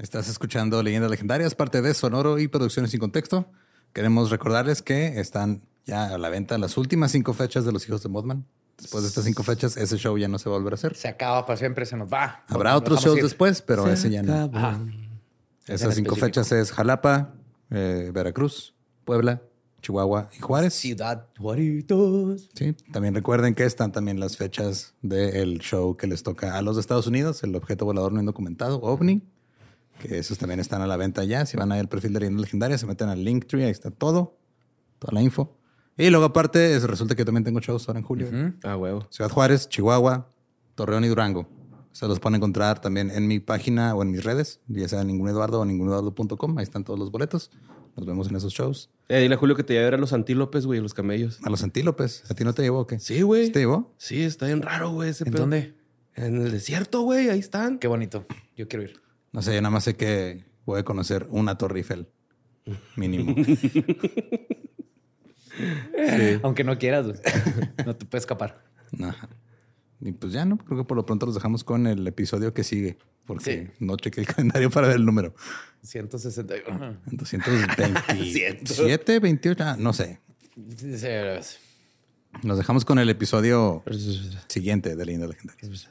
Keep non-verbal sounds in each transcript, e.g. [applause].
Estás escuchando Leyendas Legendarias, parte de Sonoro y Producciones sin Contexto. Queremos recordarles que están ya a la venta las últimas cinco fechas de Los Hijos de Modman. Después de estas cinco fechas, ese show ya no se va a volver a hacer. Se acaba para siempre, se nos va. Habrá Nos otros shows ir. después, pero Se ese ya no. Ajá. Esas cinco fechas es Jalapa, eh, Veracruz, Puebla, Chihuahua y Juárez. Ciudad Juaritos. Sí, también recuerden que están también las fechas del show que les toca a los de Estados Unidos, el objeto volador no indocumentado, OVNI, que esos también están a la venta ya. Si van ahí al perfil de Leyendas Legendarias, se meten al Linktree, ahí está todo, toda la info. Y luego aparte, es- resulta que yo también tengo shows ahora en julio. Ah, huevo. Ciudad Juárez, Chihuahua, Torreón y Durango. Se los pueden encontrar también en mi página o en mis redes, ya sea ningún Eduardo o ninguneduardo.com. Ahí están todos los boletos. Nos vemos en esos shows. Eh, dile a Julio que te lleve a ver a los antílopes, güey, a los camellos. A los antílopes. ¿A ti no te llevó o qué? Sí, güey. ¿Sí ¿Te llevó? Sí, está bien raro, güey. ¿En pedo. dónde? En el desierto, güey. Ahí están. Qué bonito. Yo quiero ir. No sé, yo nada más sé que voy a conocer una Torre Eiffel. Mínimo. Aunque no quieras, güey. no te puedes escapar. Ajá. Y pues ya no, creo que por lo pronto los dejamos con el episodio que sigue, porque no chequé el calendario para ver el número. 161. 227, 28, ah, no sé. Nos dejamos con el episodio siguiente de Leyendas Legendarias.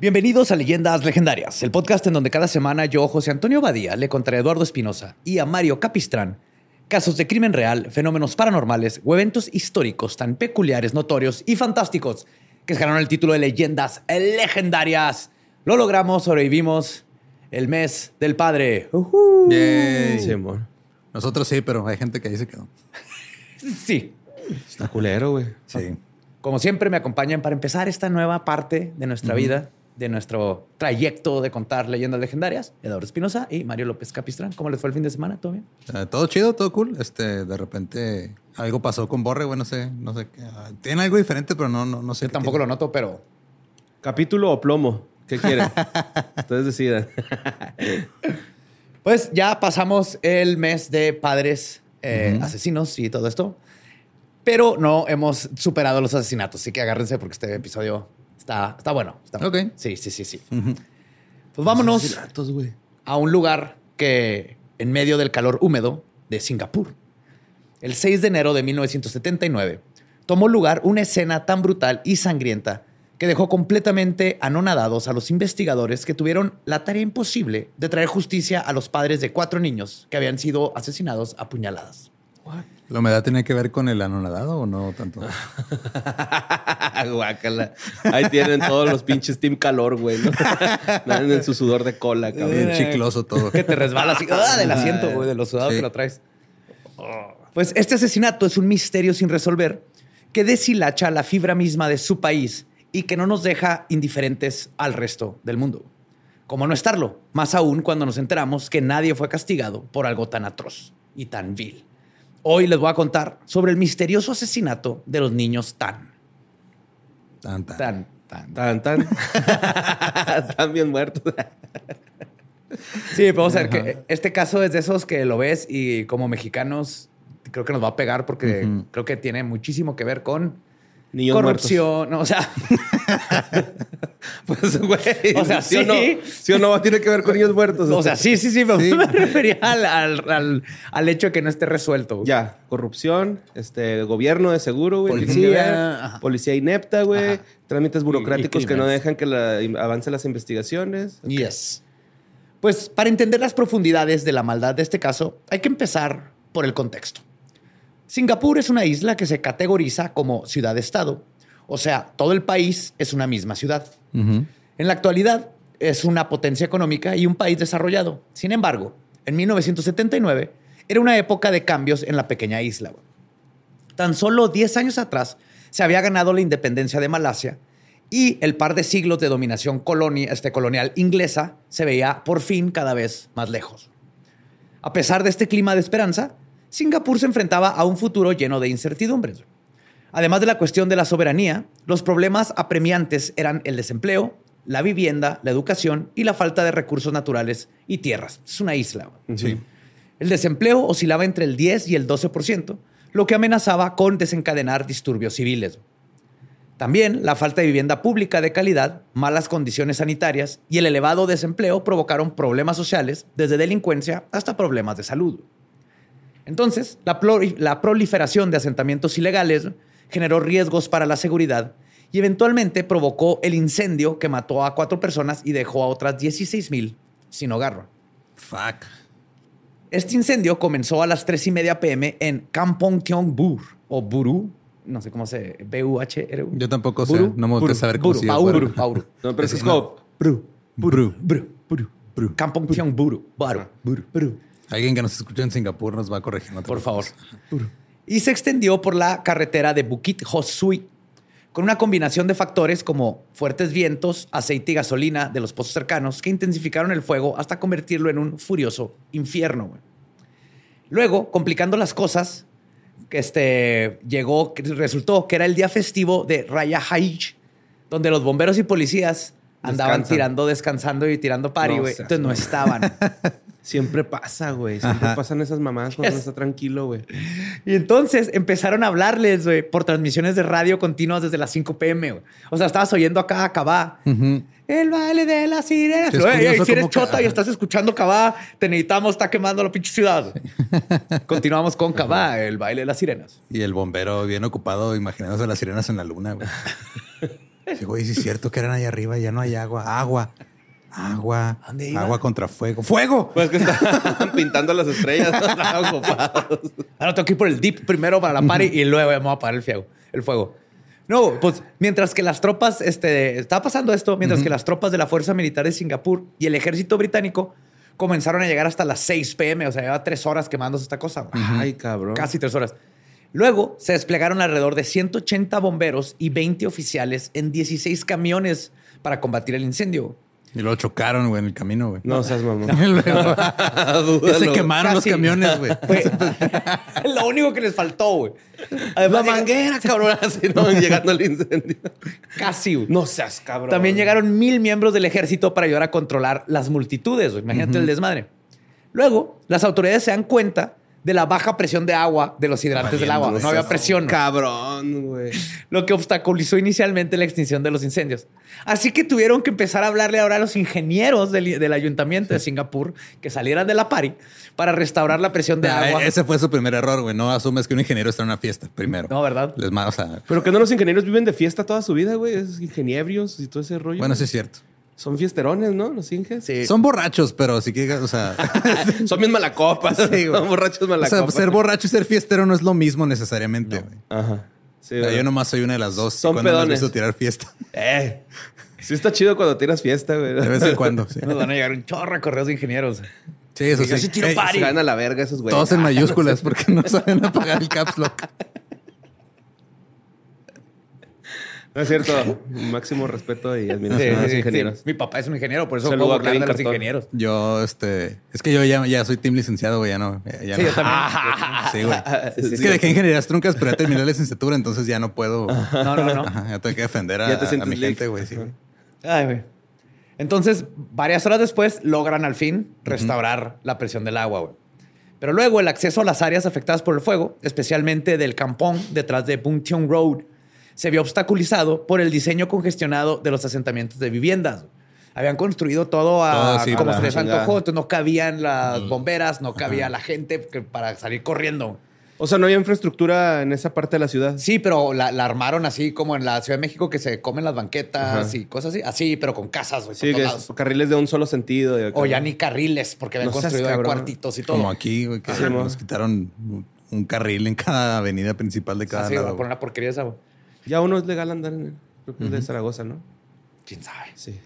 Bienvenidos a Leyendas Legendarias, el podcast en donde cada semana yo, José Antonio Badía, le contaré a Eduardo Espinosa y a Mario Capistrán casos de crimen real, fenómenos paranormales o eventos históricos tan peculiares, notorios y fantásticos que se ganaron el título de Leyendas Legendarias. Lo logramos, sobrevivimos el mes del padre. Yay. Sí, amor. Nosotros sí, pero hay gente que ahí se quedó. Sí. Está culero, güey. Sí. Como siempre, me acompañan para empezar esta nueva parte de nuestra vida, de nuestro trayecto de contar leyendas legendarias. Eduardo Espinosa y Mario López Capistrán. ¿Cómo les fue el fin de semana? ¿Todo bien? Eh, todo chido, todo cool. Este, de repente algo pasó con Borre, güey, no sé, no sé qué. ah, Tiene algo diferente, pero no, no, no sé. Yo qué tampoco tiene. lo noto, pero ¿Capítulo o plomo? ¿Qué [laughs] quieren? Ustedes decidan. [laughs] pues ya pasamos el mes de padres eh, asesinos y todo esto. Pero no hemos superado los asesinatos. Así que agárrense porque este episodio está, está bueno. Está bueno. Ok. Sí, sí, sí, sí. Pues vámonos. A un lugar que en medio del calor húmedo de Singapur. El 6 de enero de 1979 tomó lugar una escena tan brutal y sangrienta que dejó completamente anonadados a los investigadores que tuvieron la tarea imposible de traer justicia a los padres de cuatro niños que habían sido asesinados a puñaladas. ¿La humedad tiene que ver con el anonadado o no tanto? [laughs] Guácala. Ahí tienen todos los pinches Team Calor, güey. ¿no? [laughs] En su sudor de cola, cabrón. Bien chicloso todo. Que te resbalas así, ¡ah! del asiento, güey, de lo sudado Sí. que lo traes. Pues este asesinato es un misterio sin resolver que deshilacha la fibra misma de su país y que no nos deja indiferentes al resto del mundo. ¿Cómo no estarlo? Más aún cuando nos enteramos que nadie fue castigado por algo tan atroz y tan vil. Hoy les voy a contar sobre el misterioso asesinato de los niños Tan. Tan, tan. Tan, tan. Tan, tan. [laughs] Están bien muertos. Sí, vamos a ver que este caso es de esos que lo ves y como mexicanos creo que nos va a pegar porque creo que tiene muchísimo que ver con Niños corrupción, no, o sea. [laughs] Pues, güey. O sea, o sí. no? ¿Sí o no? Tiene que ver con niños muertos. o sea, sí, sí, sí, me, Sí. me [laughs] refería al, al- al- al hecho de que no esté resuelto. Ya, corrupción, este, gobierno de seguro, güey. Policía. Policía inepta, güey. Ajá. Trámites burocráticos y que no dejan que la, avancen las investigaciones. Yes. Pues para entender las profundidades de la maldad de este caso, hay que empezar por el contexto. Singapur es una isla que se categoriza como ciudad-estado, o sea, todo el país es una misma ciudad. En la actualidad es una potencia económica y un país desarrollado. Sin embargo, en 1979 era una época de cambios en la pequeña isla. Tan solo 10 años atrás se había ganado la independencia de Malasia y el par de siglos de dominación colonia, este, colonial inglesa se veía por fin cada vez más lejos. A pesar de este clima de esperanza, Singapur se enfrentaba a un futuro lleno de incertidumbres. Además de la cuestión de la soberanía, los problemas apremiantes eran el desempleo, la vivienda, la educación y la falta de recursos naturales y tierras. Es una isla. Sí. El desempleo oscilaba entre el 10 y el 12%, lo que amenazaba con desencadenar disturbios civiles. También la falta de vivienda pública de calidad, malas condiciones sanitarias y el elevado desempleo provocaron problemas sociales, desde delincuencia hasta problemas de salud. Entonces, la, la proliferación de asentamientos ilegales generó riesgos para la seguridad y eventualmente provocó el incendio que mató a cuatro personas y dejó a otras 16 mil sin hogar. Fuck. Este incendio comenzó a las 3 y media pm en Kampong Kyong Bur o Buru. No sé cómo se. B-U-H-R. Yo tampoco sé. No me gusta saber cómo Buru, se llama. Bauru. No, pero eso es como... Bru. Bru. Bru. Bru. Kampong Kyong Buru. Baru. Buru. Bru. Alguien que nos escucha en Singapur nos va a corregir. no Por favor. Y se extendió por la carretera de Bukit Ho Swee, con una combinación de factores como fuertes vientos, aceite y gasolina de los pozos cercanos que intensificaron el fuego hasta convertirlo en un furioso infierno. Luego, complicando las cosas, este, llegó, resultó que era el día festivo de Raya Haij, donde los bomberos y policías andaban Descansan. tirando, descansando y tirando pari, No Entonces no estaban. [laughs] Siempre pasa, güey. Siempre Ajá. pasan esas mamadas cuando uno está tranquilo, güey. Y entonces empezaron a hablarles, güey, por transmisiones de radio continuas desde las 5 pm, güey. O sea, estabas oyendo acá a Cabá. Ujú. El baile de las sirenas. Güey, si eres chota y estás escuchando Cabá, te necesitamos, está quemando la pinche ciudad. [laughs] Continuamos con Cabá, el baile de las sirenas. Y el bombero bien ocupado imaginándose las sirenas en la luna, güey. [laughs] Sí, güey, sí es cierto que eran allá arriba y ya no hay agua. Agua. Agua. ¿Dónde iba? Agua contra fuego. ¡Fuego! Pues que estaban [laughs] pintando las estrellas. [laughs] Ahora tengo que ir por el dip primero para la party y luego vamos a apagar el fuego. El fuego. No, pues mientras que las tropas, este, estaba pasando esto, mientras que las tropas de la Fuerza Militar de Singapur y el ejército británico comenzaron a llegar hasta las 6 pm, o sea, lleva tres horas quemándose esta cosa. Ay, cabrón. Casi tres horas. Luego se desplegaron alrededor de 180 bomberos y 20 oficiales en 16 camiones para combatir el incendio. Y luego chocaron, güey, en el camino, güey. No seas mamón. [laughs] Y luego [laughs] Dúdalo. se quemaron los camiones, güey. [laughs] Lo único que les faltó, güey. La manguera, cabrón. Así, ¿no? Llegando al incendio. casi, güey. No seas cabrón. También llegaron mil miembros del ejército para ayudar a controlar las multitudes. güey. Imagínate el desmadre. Luego, las autoridades se dan cuenta de la baja presión de agua de los hidrantes del agua. No había presión. güey. Cabrón, güey. lo que obstaculizó inicialmente la extinción de los incendios. Así que tuvieron que empezar a hablarle ahora a los ingenieros del, del ayuntamiento de Singapur que salieran de la pari para restaurar la presión de Ah, agua. Ese fue su primer error, güey. No asumes que un ingeniero está en una fiesta primero. No, ¿verdad? Les ma- o sea, Pero que no los ingenieros viven de fiesta toda su vida, güey. Es ingeniebrios y todo ese rollo. bueno, sí es cierto. Son fiesterones, ¿no? Los inges. Sí. Son borrachos, pero si quieres, o sea, [laughs] Son bien malacopas. Sí, güey. Son borrachos o sea, malacopas. ser borracho y ser fiestero no es lo mismo necesariamente, güey. Ajá. Sí, O sea, güey. yo nomás soy una de las dos. Son cuando has pedones. visto tirar fiesta. [laughs] Eh. Sí está chido cuando tiras fiesta, güey. De vez en cuando. Sí, Nos van a llegar un chorro de correos de ingenieros. Sí, eso sí. sí tiro party. Se van a la verga esos güeyes. Todos en [laughs] mayúsculas porque no saben apagar el caps lock. No es cierto. Máximo respeto y admiración Sí, a los ingenieros. sí. Mi papá es un ingeniero, por eso Saludo puedo a burlar Kevin de los ingenieros. Yo, este, es que yo ya, ya soy team licenciado, güey, ya no. Ya, Sí, no. yo también. [laughs] Sí, güey. [laughs] Sí, es sí. que dejé ingenierías truncas, pero ya terminé la licenciatura, entonces ya no puedo. [laughs] No, no, no. Ajá, ya tengo que defender a, Ya te a sientes mi gente, güey. Sí, güey. Ay, güey. Entonces, varias horas después, logran al fin restaurar la presión del agua, güey. Pero luego el acceso a las áreas afectadas por el fuego, especialmente del campón detrás de Bungcheong Road, se vio obstaculizado por el diseño congestionado de los asentamientos de viviendas. Habían construido todo, a, Todo como se les antojó, entonces no cabían las bomberas, no cabía la gente que- para salir corriendo. O sea, no hay infraestructura en esa parte de la ciudad. Sí, pero la, la armaron así como en la Ciudad de México que se comen las banquetas Ajá. y cosas así. Así, pero con casas, güey. Sí, carriles de un solo sentido. O ya ni carriles, porque habían No construido cuartitos y todo. Como aquí, güey, que Sí, nos quitaron un- carril en cada avenida principal de cada Así, lado. güey, por una porquería esa, güey. Ya uno es legal andar en el. Creo que es de Zaragoza, ¿no? ¿Quién sabe? Sí.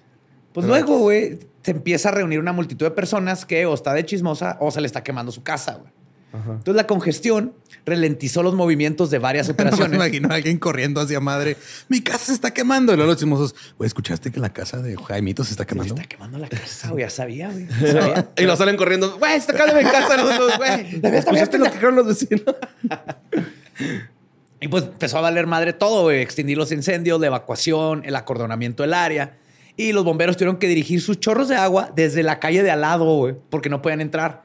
Pues Pero- luego, güey, se empieza a reunir una multitud de personas que o está de chismosa o se le está quemando su casa, güey. Entonces la congestión ralentizó los movimientos de varias [laughs] Me operaciones. imagino a alguien corriendo hacia madre. Mi casa se está quemando. Y luego los chismosos, güey, ¿escuchaste que la casa de Jaimito se está Se quemando? está quemando la casa, güey. Ya sabía, güey. [laughs] Y lo salen corriendo. Güey, está acá de mi casa los dos, güey. [laughs] ¿Escuchaste lo que dijeron los vecinos? Y pues empezó a valer madre todo, güey. Extinguir los incendios, la evacuación, el acordonamiento del área. Y los bomberos tuvieron que dirigir sus chorros de agua desde la calle de al lado, güey, porque no podían entrar.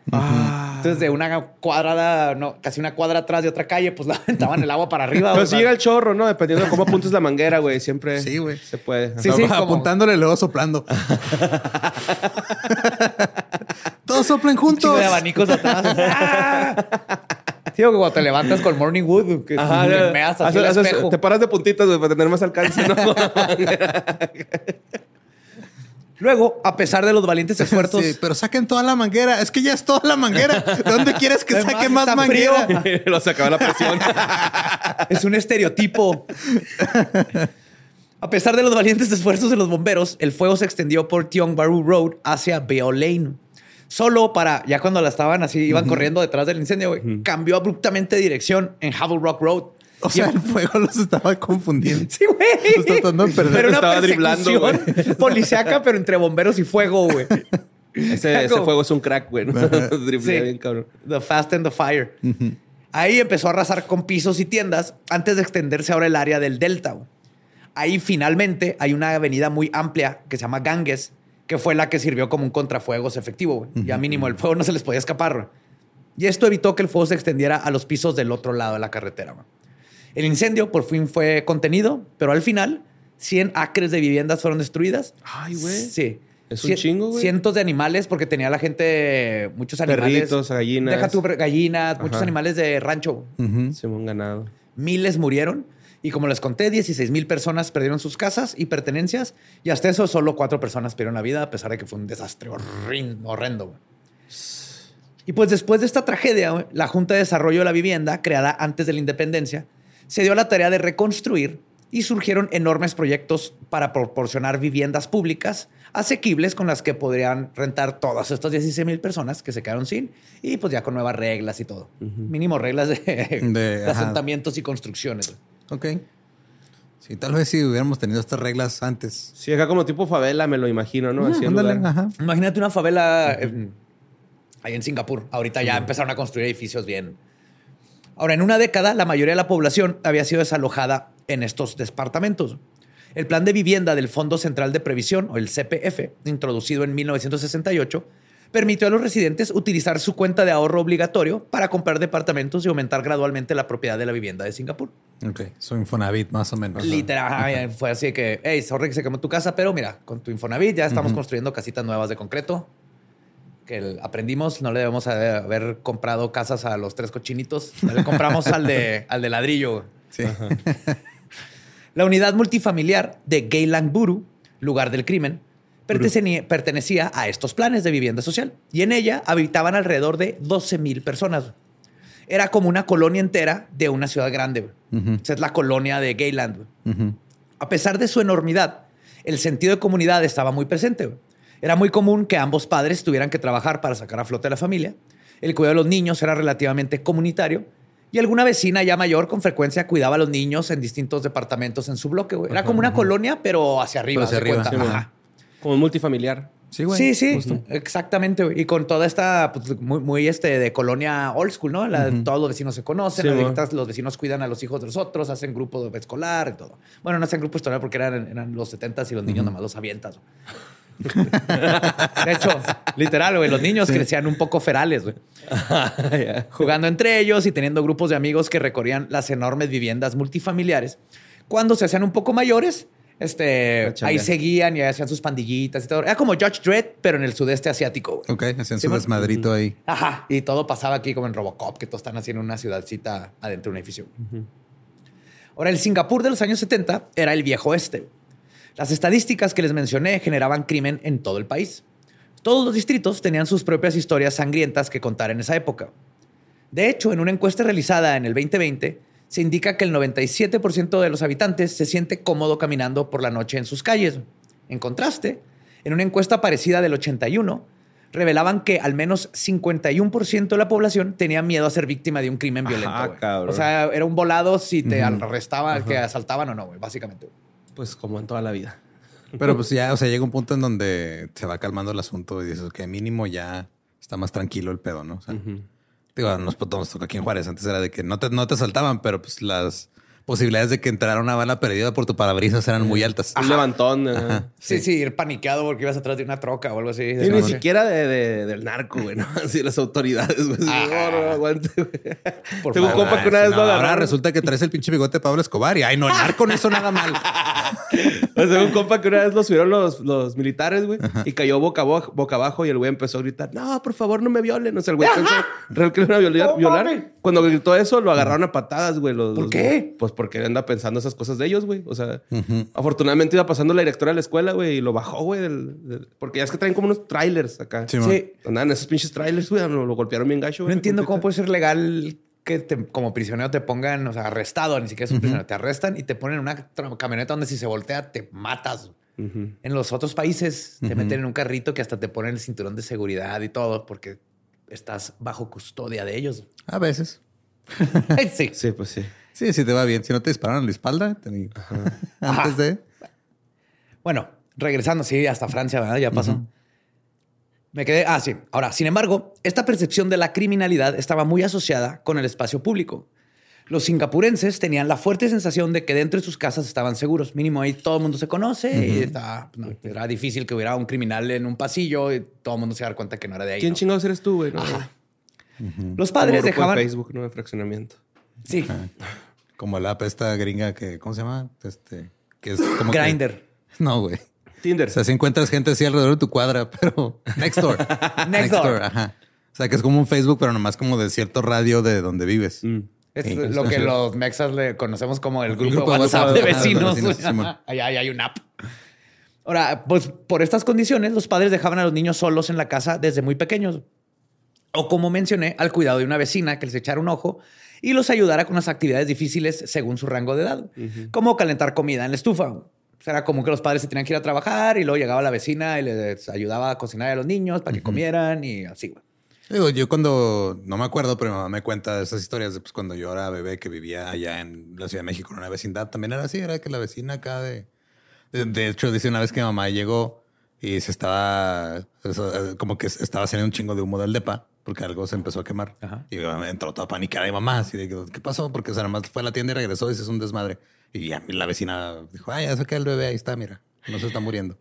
Entonces, de una cuadrada, no, casi una cuadra atrás de otra calle, pues la [laughs] aventaban el agua para arriba. Pero si llega el chorro, ¿no? Dependiendo de cómo apuntes la manguera, güey. Siempre Sí, güey. se puede. Sí, sí, como- Apuntándole, luego soplando. [laughs] Todos soplen Un juntos. de abanicos atrás. [laughs] Sí, o cuando te levantas con Morning Wood, que Ajá, te ya. meas así Haces- haces- espejo. te paras de puntitas, güey, para tener más alcance, ¿no? [laughs] Luego, a pesar de los valientes esfuerzos, Sí, pero saquen toda la manguera. Es que ya es toda la manguera. ¿Dónde quieres que [laughs] Además, saque más está manguera? frío. [laughs] lo se acaba la presión. Es un estereotipo. A pesar de los valientes esfuerzos de los bomberos, el fuego se extendió por Tiong Bahru Road hacia Beo Lane. Solo para, ya cuando la estaban así, iban corriendo detrás del incendio, güey, cambió abruptamente de dirección en Havel Rock Road. O sea, el fuego los estaba confundiendo. Sí, güey. Los tratando de perder. Pero una Estaba driblando, policíaca, pero entre bomberos y fuego, güey. Ese, fuego es un crack, güey. ¿no? [laughs] Driblea Sí. bien, cabrón. The Fast and the Fire. Ahí empezó a arrasar con pisos y tiendas antes de extenderse ahora el área del Delta. güey. Ahí finalmente hay una avenida muy amplia que se llama Ganges, que fue la que sirvió como un contrafuegos efectivo. güey. Ya mínimo el fuego no se les podía escapar. Y esto evitó que el fuego se extendiera a los pisos del otro lado de la carretera. El incendio por fin fue contenido, pero al final 100 acres de viviendas fueron destruidas. Ay, güey. Sí. Es un chingo, güey. Cientos de animales, porque tenía la gente muchos animales. Perritos, gallinas. Deja tu gallinas, muchos animales de rancho. Simón ganado. Miles murieron. Y como les conté, 16 mil personas perdieron sus casas y pertenencias. Y hasta eso, solo cuatro personas perdieron la vida, a pesar de que fue un desastre horrendo. Y pues después de esta tragedia, la Junta de Desarrollo de la Vivienda, creada antes de la independencia, se dio a la tarea de reconstruir y surgieron enormes proyectos para proporcionar viviendas públicas asequibles con las que podrían rentar todas estas 16 mil personas que se quedaron sin y pues ya con nuevas reglas y todo. Mínimo reglas de, de asentamientos y construcciones. Ok. Sí, tal vez si hubiéramos tenido estas reglas antes. Sí, acá como tipo favela, me lo imagino, ¿no? Así en Ándale, lugar- ajá. Imagínate una favela en- ahí en Singapur. Ahorita ya empezaron a construir edificios bien. Ahora, en una década, la mayoría de la población había sido desalojada en estos departamentos. El plan de vivienda del Fondo Central de Previsión, o el CPF, introducido en 1968, permitió a los residentes utilizar su cuenta de ahorro obligatorio para comprar departamentos y aumentar gradualmente la propiedad de la vivienda de Singapur. Ok, su Infonavit más o menos. Literal, fue así que, hey, sorry que se quemó tu casa, pero mira, con tu Infonavit ya estamos construyendo casitas nuevas de concreto. Que aprendimos, no le debemos haber, haber comprado casas a los tres cochinitos. Le compramos al de, [laughs] al de ladrillo. Sí. La unidad multifamiliar de Geylang Buru, lugar del crimen, pertenecía, pertenecía a estos planes de vivienda social y en ella habitaban alrededor de 12 mil personas. Era como una colonia entera de una ciudad grande. sea, es la colonia de. Ujú. A pesar de su enormidad, el sentido de comunidad estaba muy presente. Era muy común que ambos padres tuvieran que trabajar para sacar a flote a la familia. El cuidado de los niños era relativamente comunitario. Y alguna vecina ya mayor con frecuencia cuidaba a los niños en distintos departamentos en su bloque. güey. Era como una colonia, pero hacia arriba. Pero hacia arriba, sí. Como multifamiliar. Sí, güey. Sí, sí, justo. exactamente. güey. Y con toda esta, pues, muy, muy este, de colonia old school, ¿no? La- Todos los vecinos se conocen, Sí, los vecinos cuidan a los hijos de los otros, hacen grupo de escolar y todo. Bueno, no hacen grupo escolar porque eran, eran los 70 y los niños nomás los avientas. [laughs] de hecho, literal, güey, los niños crecían un poco ferales, güey. [laughs] Jugando entre ellos y teniendo grupos de amigos que recorrían las enormes viviendas multifamiliares. Cuando se hacían un poco mayores, este, ahí seguían y hacían sus pandillitas y todo. Era como Judge Dredd, pero en el sudeste asiático. güey. Ok, hacían Sí, su desmadrito ahí. Ajá. Y todo pasaba aquí como en Robocop, que todos están haciendo una ciudadcita adentro de un edificio. Ahora, el Singapur de los años 70 era el viejo oeste. Las estadísticas que les mencioné generaban crimen en todo el país. Todos los distritos tenían sus propias historias sangrientas que contar en esa época. De hecho, en una encuesta realizada en el 2020, se indica que el 97% de los habitantes se siente cómodo caminando por la noche en sus calles. En contraste, en una encuesta parecida del 81, revelaban que al menos 51% de la población tenía miedo a ser víctima de un crimen violento. Ajá. O sea, era un volado si te arrestaban, que asaltaban o no, güey, básicamente. Pues como en toda la vida. Pero pues ya, o sea, llega un punto en donde se va calmando el asunto y dices que mínimo ya está más tranquilo el pedo, ¿no? O sea, digo, nos, nos tocó aquí en Juárez. Antes era de que no te, no te asaltaban, pero pues las posibilidades de que entrara una bala perdida por tu parabrisas eran muy altas. Un levantón. ajá. Sí, sí, ir paniqueado porque ibas atrás de una troca o algo así. Y ni siquiera de, de- del narco, güey, ¿no? [laughs] Así las autoridades, güey. No, no, aguante, güey. Por Tengo un favor. compa que una vez No, lo ahora resulta que traes el pinche bigote de Pablo Escobar y ay, no, el narco no hizo nada mal. [laughs] O sea, un compa que una vez lo subieron los, los militares, güey, y cayó boca, abo- boca abajo y el güey empezó a gritar, no, por favor, no me violen. O sea, el güey pensó real que le iban a violar. Cuando gritó eso, lo agarraron a patadas, güey. los- ¿Por los- qué? Pues porque anda pensando esas cosas de ellos, güey. O sea, afortunadamente iba pasando la directora de la escuela, güey, y lo bajó, güey. del- del- porque ya es que traen como unos trailers acá. Sí. Sí. Andaban esos pinches trailers, güey, lo, lo golpearon bien gacho, No güey. entiendo cómo puede ser legal que te- como prisionero te pongan, o sea, arrestado, ni siquiera es un prisionero, te arrestan y te ponen en una camioneta donde si se voltea te matas. En los otros países te meten en un carrito que hasta te ponen el cinturón de seguridad y todo porque estás bajo custodia de ellos. A veces. [laughs] sí. Sí, pues sí. Sí, si te va bien. Si no te dispararon en la espalda, te- [laughs] antes de. Bueno, regresando, sí, hasta Francia, ¿verdad? Ya pasó. Me quedé. Ah, sí. Ahora, sin embargo, esta percepción de la criminalidad estaba muy asociada con el espacio público. Los singapurenses tenían la fuerte sensación de que dentro de sus casas estaban seguros. Mínimo ahí todo el mundo se conoce y estaba- no, era difícil que hubiera un criminal en un pasillo y todo el mundo se diera cuenta que no era de ahí. ¿Quién ¿no? chingados eres tú, güey? No, Ajá. Los padres dejaban. Facebook, no de fraccionamiento. Sí, Como la app esta gringa que, ¿cómo se llama? Este, que es como. que- Grinder. No, güey. Tinder. O sea, si encuentras gente así alrededor de tu cuadra, [laughs] pero next door. [laughs] Next door. ajá. O sea, que es como un Facebook, pero nomás como de cierto radio de donde vives. Mm. Es Sí, lo que los mexas le conocemos como el grupo, grupo de de WhatsApp WhatsApp de de vecinos. vecinos, [laughs] Simón. Ahí hay, hay una app. Ahora, pues por estas condiciones, los padres dejaban a los niños solos en la casa desde muy pequeños. O como mencioné, al cuidado de una vecina que les echara un ojo y los ayudara con las actividades difíciles según su rango de edad, como calentar comida en la estufa. O sea, era como que los padres se tenían que ir a trabajar y luego llegaba la vecina y les ayudaba a cocinar a los niños para que comieran y así. güey. Digo, yo cuando, no me acuerdo, pero mi mamá me cuenta esas historias de pues, cuando yo era bebé que vivía allá en la Ciudad de México en una vecindad. También era así, era que la vecina acá de... De, de hecho, dice una vez que mi mamá llegó y se estaba... eh, como que estaba saliendo un chingo de humo del depa porque algo se empezó a quemar. Ajá. Y entró toda panicada y mamá así de que, ¿qué pasó? Porque o sea, nada más fue a la tienda y regresó y se hizo un desmadre. Y ya la vecina dijo, ay, ya saqué el bebé, ahí está, mira, no se está muriendo.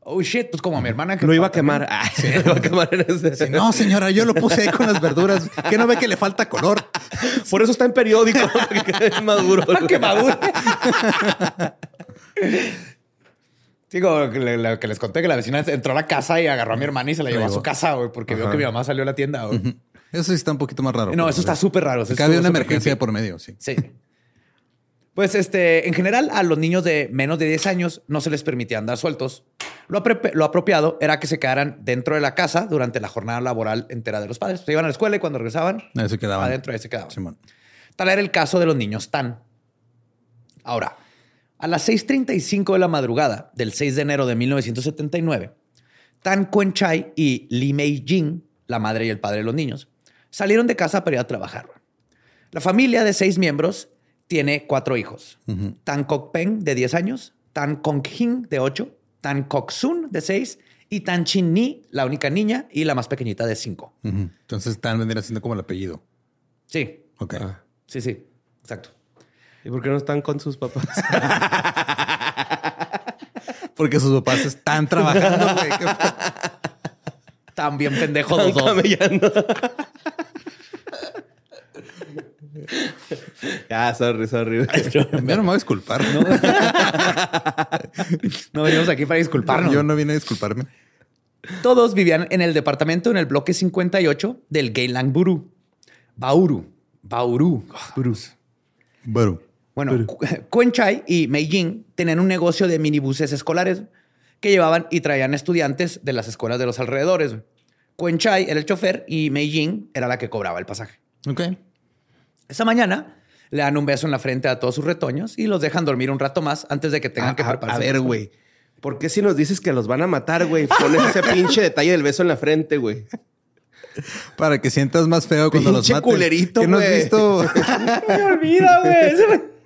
Oh shit, pues como a mi hermana que Lo iba a quemar. Ah, [laughs] [laughs] sí, lo iba a quemar en ese. Sí, no, señora, yo lo puse ahí con las verduras. ¿Qué no ve que le falta color? [laughs] Por eso está en periódico, que quede maduro. que. Digo, le- que les conté que la vecina entró a la casa y agarró a mi hermana y se la llevó a llevó. su casa, güey, porque vio Ajá. que mi mamá salió a la tienda, güey. Eso sí está un poquito más raro. No, eso está súper raro. Acá había una emergencia creepy. por medio, sí. Sí. Pues este, en general, a los niños de menos de 10 años no se les permitía andar sueltos. Lo, lo apropiado era que se quedaran dentro de la casa durante la jornada laboral entera de los padres. Se iban a la escuela y cuando regresaban, Ahí se quedaban. adentro ahí se quedaban. Simón. Tal era el caso de los niños Tan. Ahora, a las 6.35 de la madrugada del 6 de enero de 1979, Tan Kuen-chai y Lee Mei-jin, la madre y el padre de los niños, salieron de casa para ir a trabajar. La familia de seis miembros tiene cuatro hijos. Tan Kok-peng, de 10 años, Tan Kong-hin, de 8, Tan Kok-sun, de 6, y Tan Chin-ni, la única niña, y la más pequeñita, de 5. Ujú. Entonces están vendría siendo como el apellido. Sí, Ok. Ah. sí, sí, exacto. ¿Y por qué no están con sus papás? [laughs] Porque sus papás están trabajando, güey. También pendejos los dos. ya, sorry, sorry. Yo no me voy a disculpar. ¿no? [laughs] No venimos aquí para disculparnos. Yo no vine a disculparme. Todos vivían en el departamento en el bloque 58 del Geylang Buru. Bauru. Bauru. Burus. Bueno. Bueno, Cu- Kuen Chai y Mei Jin tenían un negocio de minibuses escolares que llevaban y traían estudiantes de las escuelas de los alrededores. Kuen Chai era el chofer y Mei Jin era la que cobraba el pasaje. Ok. Esa mañana le dan un beso en la frente a todos sus retoños y los dejan dormir un rato más antes de que tengan A, que prepararse. a ver, güey. ¿Por qué si nos dices que los van a matar, güey? Pones ese pinche detalle del beso en la frente, güey. Para que sientas más feo cuando los Pinche maten. culerito, ¿Qué no has güey. visto? [laughs] Me olvida, güey. [laughs]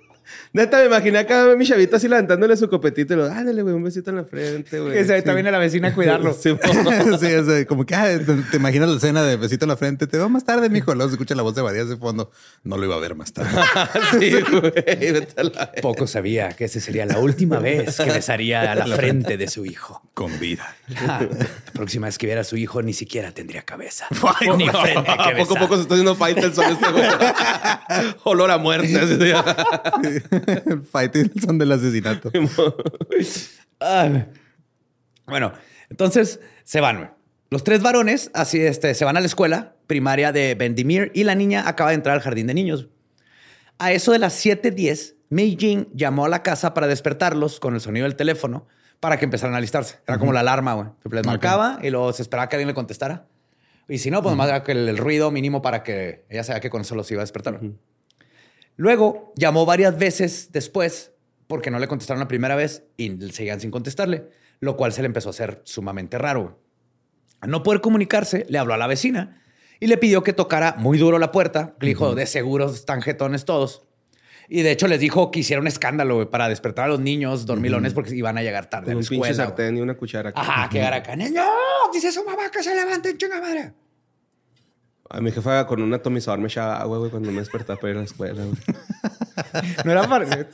Neta, me imaginé acá a mi chavito así levantándole su copetito y lo, ándale, güey, un besito en la frente, güey. Que se también a la vecina a cuidarlo. [laughs] Sí, [laughs] sí, o sea, como que ah, te, te imaginas la escena de besito en la frente. Te veo más tarde, mijo. Luego se escucha la voz de Badías de fondo. No lo iba a ver más tarde. [laughs] sí, güey. Vete a la- Poco sabía que esa sería la última vez que besaría a la frente de su hijo. Con vida. La próxima vez que viera a su hijo ni siquiera tendría cabeza. ni frente que A poco a poco se está haciendo fight el son este, güey. Olor a muerte. [laughs] El fight son del asesinato. Bueno, entonces se van. güey. Los tres varones así este, se van a la escuela primaria de Vendimir y la niña acaba de entrar al jardín de niños. A eso de las 7:10, Mei Jing llamó a la casa para despertarlos con el sonido del teléfono para que empezaran a alistarse. Era como la alarma, güey. Les marcaba y luego se esperaba que alguien le contestara. Y si no, pues más que el, el ruido mínimo para que ella sabía que con eso los iba a despertar. Luego llamó varias veces después porque no le contestaron la primera vez y seguían sin contestarle, lo cual se le empezó a hacer sumamente raro. Al no poder comunicarse, le habló a la vecina y le pidió que tocara muy duro la puerta. Le dijo, de seguro están jetones todos. Y de hecho les dijo que hiciera un escándalo para despertar a los niños dormilones porque iban a llegar tarde Con a la un pinche escuela. güey. sartén y una cuchara. Ajá, que acá. ¡Niño! Dice su mamá que se levanten, chinga madre. A mi jefa con un atomizador me echaba agua, güey, cuando me despertaba para ir a la escuela. güey. [laughs] No era para...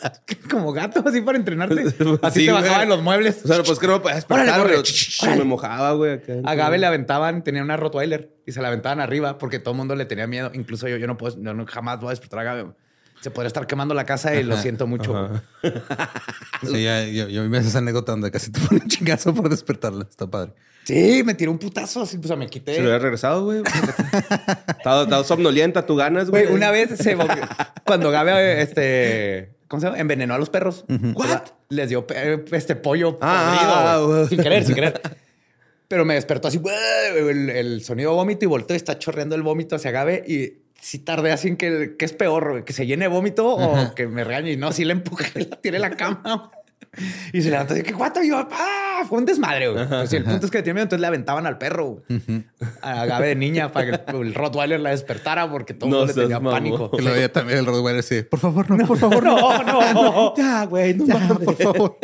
como gato, así para entrenarte. Así [laughs] Sí, te güey. bajaban los muebles. O sea, pues que no me podía despertar, güey. Me mojaba, güey. acá. A Gabe le aventaban, tenía una Rottweiler y se la aventaban arriba porque todo el mundo le tenía miedo. Incluso yo, yo no puedo, yo no- jamás voy a despertar a Gabe. Se podría estar quemando la casa y lo siento mucho. [laughs] Sí, ya, yo, yo vi esa anécdota donde casi te ponen chingazo por despertarla. Está padre. Sí, me tiró un putazo así, pues me quité. Se lo hubiera regresado, güey. Estaba estaba somnolienta, tú ganas, güey. Güey, una vez se cuando Gabe este ¿cómo se llama? envenenó a los perros. What? Les dio este pollo Ah, podrido, güey. güey. sin querer, sin querer. Pero me despertó así güey, el, el sonido de vómito y volteo y está chorreando el vómito hacia Gabe y si tardé así en que, que es peor, güey, que se llene de vómito o que me regañe. Y no, sí le empujé, la tiré la cama. Y se levantó y que guato, y yo, ¡ah! Fue un desmadre, güey. Pues sí, el punto es que tenía miedo, entonces le aventaban al perro. A Gabe de niña para que el Rottweiler la despertara porque todo el No mundo le tenía pánico. Que lo veía también el Rottweiler así. Por favor, no, por favor, no. No, [laughs] no. Ya, güey, no Ya, mames. por favor.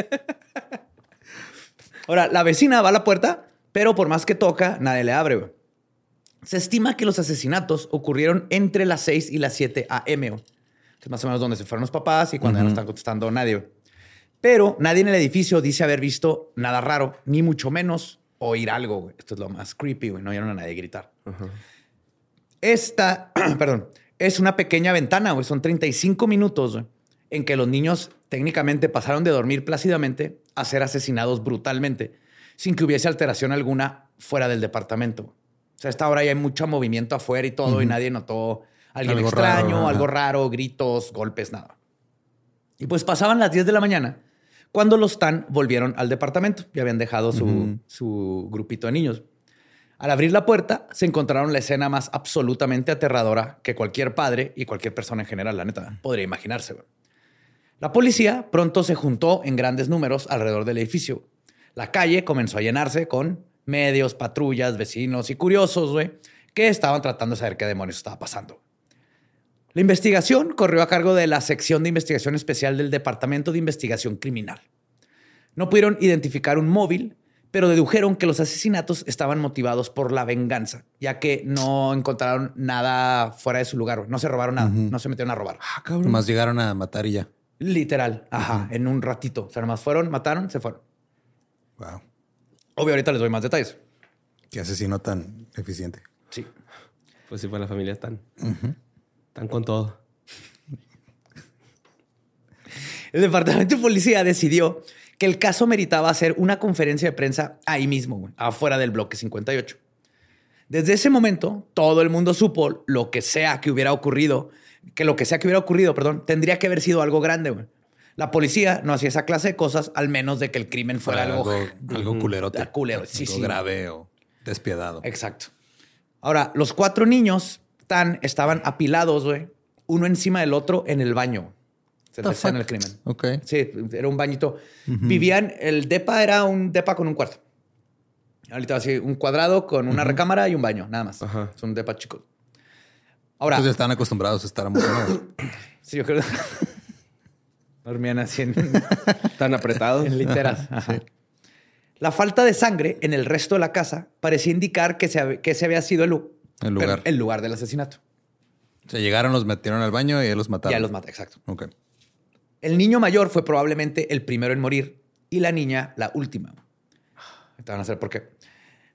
Ahora, la vecina va a la puerta, pero por más que toca, nadie le abre. güey. Se estima que los asesinatos ocurrieron entre las 6 y las 7 a.m. Es más o menos donde se fueron los papás y cuando ya no están contestando nadie. Pero nadie en el edificio dice haber visto nada raro, ni mucho menos oír algo. güey. Esto es lo más creepy, güey. No oyeron a nadie gritar. Esta, [clears throat] perdón, es una pequeña ventana, güey. Son 35 minutos, güey, en que los niños técnicamente pasaron de dormir plácidamente a ser asesinados brutalmente, sin que hubiese alteración alguna fuera del departamento. O sea, a esta hora ya hay mucho movimiento afuera y todo, y nadie notó alguien Algo extraño, raro, algo raro, gritos, golpes, nada. Y pues pasaban las 10 de la mañana cuando los Tan volvieron al departamento. Ya habían dejado su, su grupito de niños. Al abrir la puerta, se encontraron la escena más absolutamente aterradora que cualquier padre y cualquier persona en general, la neta, podría imaginarse. La policía pronto se juntó en grandes números alrededor del edificio. La calle comenzó a llenarse con medios, patrullas, vecinos y curiosos, güey, que estaban tratando de saber qué demonios estaba pasando. La investigación corrió a cargo de la sección de investigación especial del Departamento de Investigación Criminal. No pudieron identificar un móvil, pero dedujeron que los asesinatos estaban motivados por la venganza, ya que no encontraron nada fuera de su lugar. No se robaron nada, no se metieron a robar. Ah, cabrón. Nomás llegaron a matar y ya. Literal, ajá, en un ratito. O sea, nomás fueron, mataron, se fueron. Wow. Obvio, ahorita les doy más detalles. Qué asesino tan eficiente. Sí. Pues sí, para la familia están. Están con todo. [laughs] El departamento de policía decidió que el caso meritaba hacer una conferencia de prensa ahí mismo, güey, afuera del bloque 58. Desde ese momento, todo el mundo supo lo que sea que hubiera ocurrido, que lo que sea que hubiera ocurrido, perdón, tendría que haber sido algo grande. La policía no hacía esa clase de cosas, al menos de que el crimen fuera algo, algo culerote. Culero, sí, algo sí. grave o despiadado. Exacto. Ahora, los cuatro niños tan estaban apilados, güey, uno encima del otro en el baño. Es The la escena del fuck? crimen. Ok. Sí, era un bañito. Vivían, el depa era un depa con un cuarto. Ahorita así, un cuadrado con una recámara y un baño, nada más. Ajá. Es un depa chico. Ahora, Entonces están acostumbrados a estar amontonados. [coughs] sí, yo creo dormían así en, [laughs] Tan apretados. en literas. Ajá. La falta de sangre en el resto de la casa parecía indicar que, se, que ese había sido el, lu- El lugar. el lugar del asesinato. Se llegaron, los metieron al baño y ya los mataron. Ya los mata, exacto. Ok. El niño mayor fue probablemente el primero en morir y la niña la última. Te van a hacer por qué.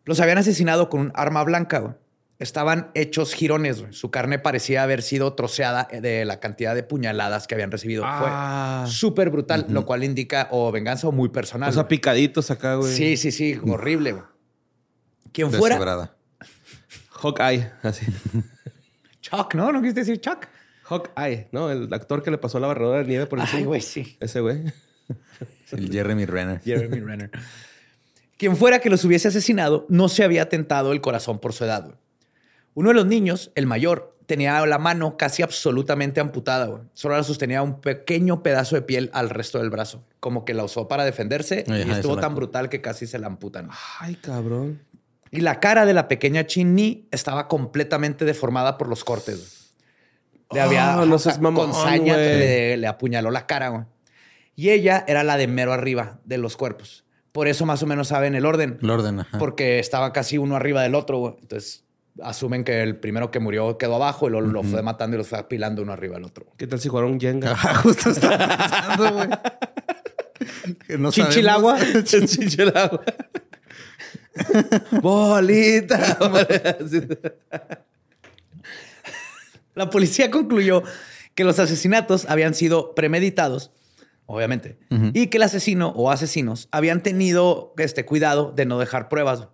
Los habían asesinado con un arma blanca. Estaban hechos jirones. güey. Su carne parecía haber sido troceada de la cantidad de puñaladas que habían recibido. Ah. Fue súper brutal, lo cual indica o venganza o muy personal. O sea, güey. picaditos acá, güey. sí, sí, sí, horrible. güey. Quien fuera. Hawkeye, así. Chuck, ¿no? ¿No quisiste decir Chuck? Hawkeye, ¿no? El actor que le pasó la barredora de nieve por Ay, encima. güey, sí. Ese güey. El Jeremy Renner. Jeremy Renner. Quien fuera que los hubiese asesinado, no se había tentado el corazón por su edad. güey. Uno de los niños, el mayor, tenía la mano casi absolutamente amputada. güey. Solo la sostenía un pequeño pedazo de piel al resto del brazo. Como que la usó para defenderse y estuvo la- tan brutal que casi se la amputan. Ay, cabrón. Y la cara de la pequeña Chinny estaba completamente deformada por los cortes. güey. Le Ah, había no seas mamón, con saña le, le apuñaló la cara. güey. Y ella era la de mero arriba de los cuerpos. Por eso más o menos saben el orden. El orden, ajá. Porque estaba casi uno arriba del otro. güey. Entonces asumen que el primero que murió quedó abajo y lo, lo fue matando y los fue apilando uno arriba del otro. ¿Qué tal si jugaron Jenga? Ajá, [laughs] justo estaba [laughs] pensando, güey. No Chinchilagua. [laughs] Chinchilagua. Bolita. La policía concluyó que los asesinatos habían sido premeditados, obviamente, y que el asesino o asesinos habían tenido este cuidado de no dejar pruebas.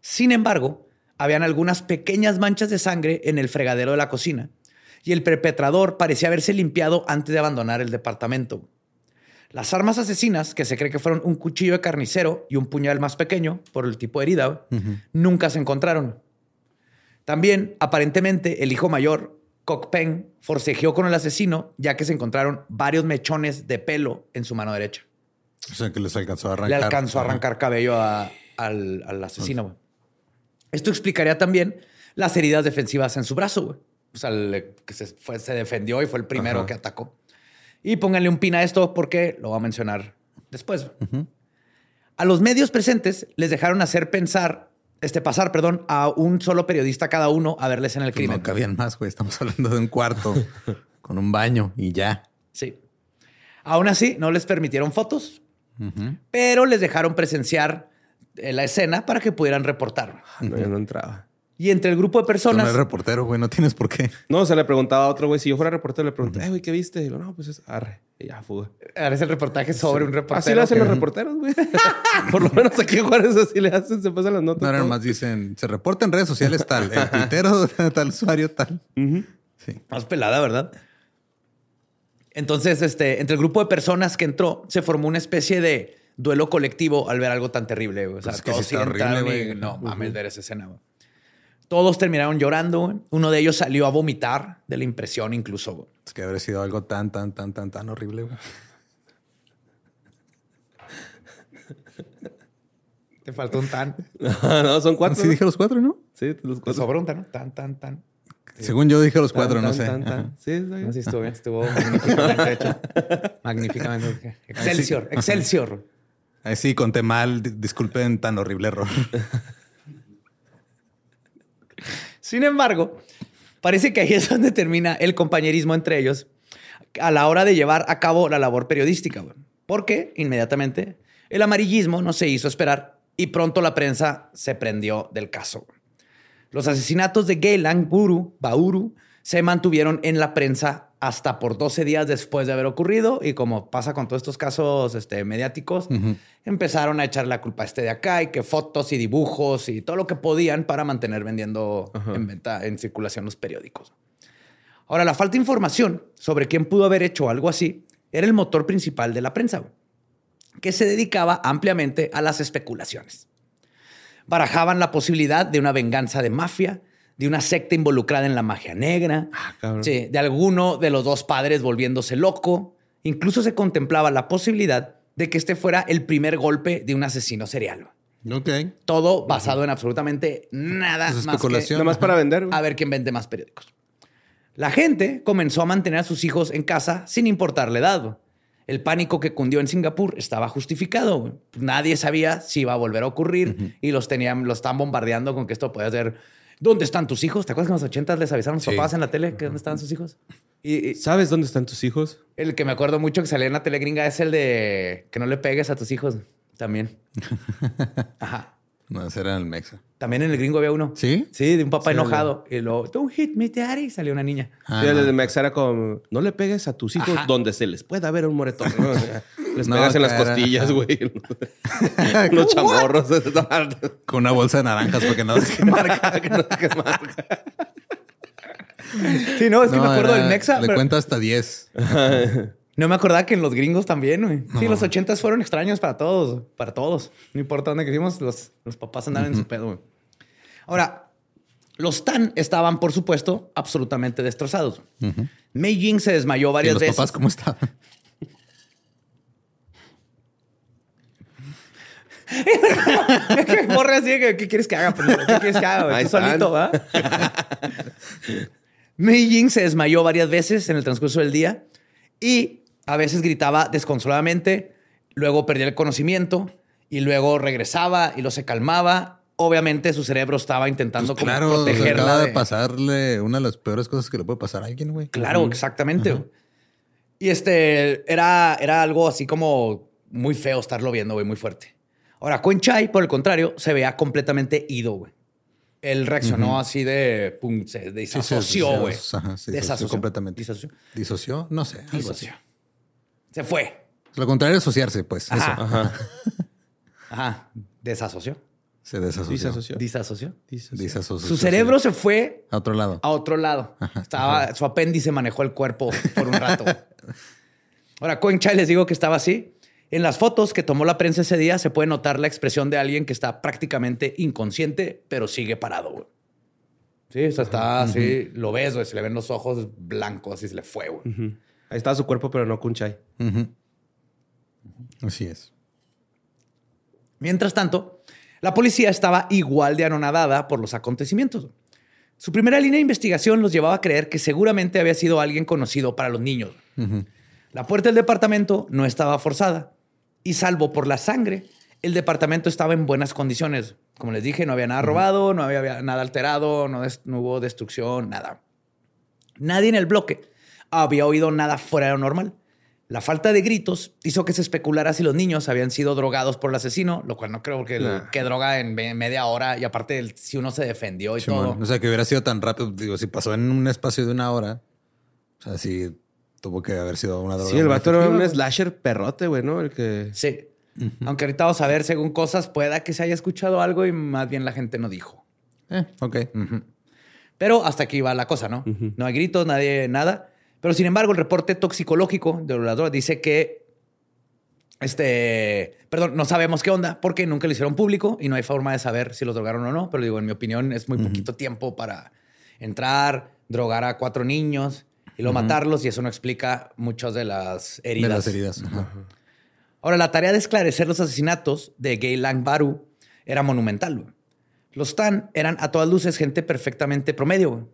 Sin embargo, habían algunas pequeñas manchas de sangre en el fregadero de la cocina y el perpetrador parecía haberse limpiado antes de abandonar el departamento. Las armas asesinas, que se cree que fueron un cuchillo de carnicero y un puñal más pequeño por el tipo de herida, nunca se encontraron. También, aparentemente, el hijo mayor, Kok Peng, forcejeó con el asesino, ya que se encontraron varios mechones de pelo en su mano derecha. O sea, que les alcanzó a arrancar. Le alcanzó a arrancar cabello a- al, al asesino. Esto explicaría también las heridas defensivas en su brazo. güey. O sea, le- que se, fue- se defendió y fue el primero Ajá. que atacó. Y pónganle un pin a esto porque lo voy a mencionar después. A los medios presentes les dejaron hacer pensar, este, pasar, perdón, a un solo periodista cada uno a verles en el Pues crimen. no cabían más, güey. Estamos hablando de un cuarto [laughs] con un baño y ya. Sí. Aún así, no les permitieron fotos, pero les dejaron presenciar eh, la escena para que pudieran reportar. No, yo no entraba. Y entre el grupo de Tú no personas, eres reportero, güey. No tienes por qué. No, se le preguntaba a otro güey. Si yo fuera reportero, le pregunté, "Eh, güey, ¿qué viste? Y yo, no, pues es arre. Y ya, fuga. harás el reportaje sobre un reportero. Así lo hacen que- los reporteros, güey. [laughs] Por lo menos aquí en Juárez así le hacen, se pasan las notas. No, nada más dicen, se reporta en redes sociales tal, el tuitero, tal usuario, tal. Sí. Más pelada, ¿verdad? Entonces, este, entre el grupo de personas que entró, se formó una especie de duelo colectivo al ver algo tan terrible. güey. O sea, Pues es que todos sí está sí horrible, güey. no mames ver esa escena. güey. Todos terminaron llorando. güey. Uno de ellos salió a vomitar de la impresión incluso. güey. Es que habría sido algo tan, tan, tan, tan, tan horrible, güey. Te faltó un tan. [laughs] no, son cuatro. Sí, dije los cuatro, ¿no? Sí, los Te cuatro. sobró un tan, ¿no? Tan, tan, tan. Según yo dije los cuatro, Tan, no sé. tan. Sí. No, sí estuvo bien. Estuvo magníficamente hecho. [laughs] Magníficamente. Excelsior. Excelsior. Ahí sí, conté mal. di- Disculpen tan horrible error. [laughs] Sin embargo, parece que ahí es donde termina el compañerismo entre ellos a la hora de llevar a cabo la labor periodística. Porque inmediatamente el amarillismo no se hizo esperar y pronto la prensa se prendió del caso. Los asesinatos de Geylang Buru, Bauru se mantuvieron en la prensa hasta por 12 días después de haber ocurrido y como pasa con todos estos casos este, mediáticos, empezaron a echar la culpa a este de acá y que fotos y dibujos y todo lo que podían para mantener vendiendo en venta, en circulación los periódicos. Ahora, la falta de información sobre quién pudo haber hecho algo así era el motor principal de la prensa, que se dedicaba ampliamente a las especulaciones. Barajaban la posibilidad de una venganza de mafia, de una secta involucrada en la magia negra, Ah, sí, de alguno de los dos padres volviéndose loco Incluso se contemplaba la posibilidad de que este fuera el primer golpe de un asesino serial. Ok. Todo basado en absolutamente nada Es más que especulación. Nada más para vender. a ver quién vende más periódicos. La gente comenzó a mantener a sus hijos en casa sin importarle edad. El pánico que cundió en Singapur estaba justificado. Nadie sabía si iba a volver a ocurrir y los tenían, los estaban bombardeando con que esto podía ser. ¿Dónde están tus hijos? ¿Te acuerdas que en los 80 les avisaron a los Sí. papás en la tele que dónde estaban sus hijos? Y, y ¿Sabes dónde están tus hijos? el que me acuerdo mucho que salía en la tele gringa es el de que no le pegues a tus hijos también. [laughs] Ajá. No, ese era el Mexa. También en el gringo había uno. ¿Sí? Sí, de un papá Sí, enojado. Y luego, don't hit me, daddy. Salió una niña. Ah, Sí, el no. de Mex era como, no le pegues a tus hijos Ajá. donde se les pueda ver un moretón. ¿no? [laughs] O sea, les No, pegas en las costillas, güey. [laughs] Los chamorros. Con una bolsa de naranjas porque no sé qué [laughs] marca. Sí, no, es que No, me acuerdo era- del Mexa. Le pero cuenta hasta 10. No me acordaba que en los gringos también, güey. Sí, No. los ochentas fueron extraños para todos. Para todos. No importa dónde crecimos, los, los papás andaban en su pedo, güey. Ahora, los Tan estaban, por supuesto, absolutamente destrozados. Mei Jing se desmayó ¿Y varias los veces. papás cómo estaban? [laughs] ¿Qué borre así? ¿Qué, quieres que haga? ¿Qué quieres que haga? Tú solito, ¿verdad? [laughs] Mei Jing se desmayó varias veces en el transcurso del día y a veces gritaba desconsoladamente, luego perdía el conocimiento y luego regresaba y lo se calmaba. Obviamente su cerebro estaba intentando Pues claro, protegerla. acaba de... de- pasarle una de las peores cosas que le puede pasar a alguien, güey. Claro, exactamente. Y este era, era algo así como muy feo estarlo viendo, güey, muy fuerte. Ahora, Coin Chai, por el contrario, se veía completamente ido, güey. Él reaccionó así de pum, se Sí, sí, desasoció, sí, güey. Ajá, sí, Desasoció. completamente. Disoció. ¿Disoció? No sé. algo así. Disoció. Se fue. Lo contrario es asociarse, pues. Ajá. Eso. Ajá. Ajá. Desasoció. Se desasoció. Disasoció. Disasoció. Disasoció. Su cerebro se fue A otro lado. a otro lado. Estaba, su apéndice manejó el cuerpo por un rato. Ahora, Coin Chai les digo que estaba así. En las fotos que tomó la prensa ese día se puede notar la expresión de alguien que está prácticamente inconsciente, pero sigue parado. güey. Sí, o sea, está así, lo ves, güey, se le ven los ojos blancos y se le fue, güey. Ahí estaba su cuerpo, pero no Kunchai. Ujú. Así es. Mientras tanto, la policía estaba igual de anonadada por los acontecimientos. Su primera línea de investigación los llevaba a creer que seguramente había sido alguien conocido para los niños. La puerta del departamento no estaba forzada y salvo por la sangre, el departamento estaba en buenas condiciones. Como les dije, no había nada robado, no había nada alterado, no, hubo destrucción, nada. Nadie en el bloque había oído nada fuera de lo normal. La falta de gritos hizo que se especulara si los niños habían sido drogados por el asesino, lo cual no creo que, Nah. que droga en me- media hora y aparte si uno se defendió y todo. O sea, que hubiera sido tan rápido. Digo, si pasó en un espacio de una hora, o sea, sí tuvo que haber sido una droga. Sí, el vato era un slasher perrote, güey, ¿no? El que... Sí. Aunque ahorita vamos a ver, según cosas, pueda que se haya escuchado algo y más bien la gente no dijo. Eh, ok. Pero hasta aquí va la cosa, ¿no? No hay gritos, nadie, nada. Pero sin embargo, el reporte toxicológico de la droga dice que, este, perdón, no sabemos qué onda porque nunca lo hicieron público y no hay forma de saber si los drogaron o no. Pero digo, en mi opinión, es muy poquito tiempo para entrar, drogar a cuatro niños y luego matarlos y eso no explica muchas de las heridas. De las heridas. Ahora, la tarea de esclarecer los asesinatos de Gay Lang Baru era monumental. Los Tan eran a todas luces gente perfectamente promedio.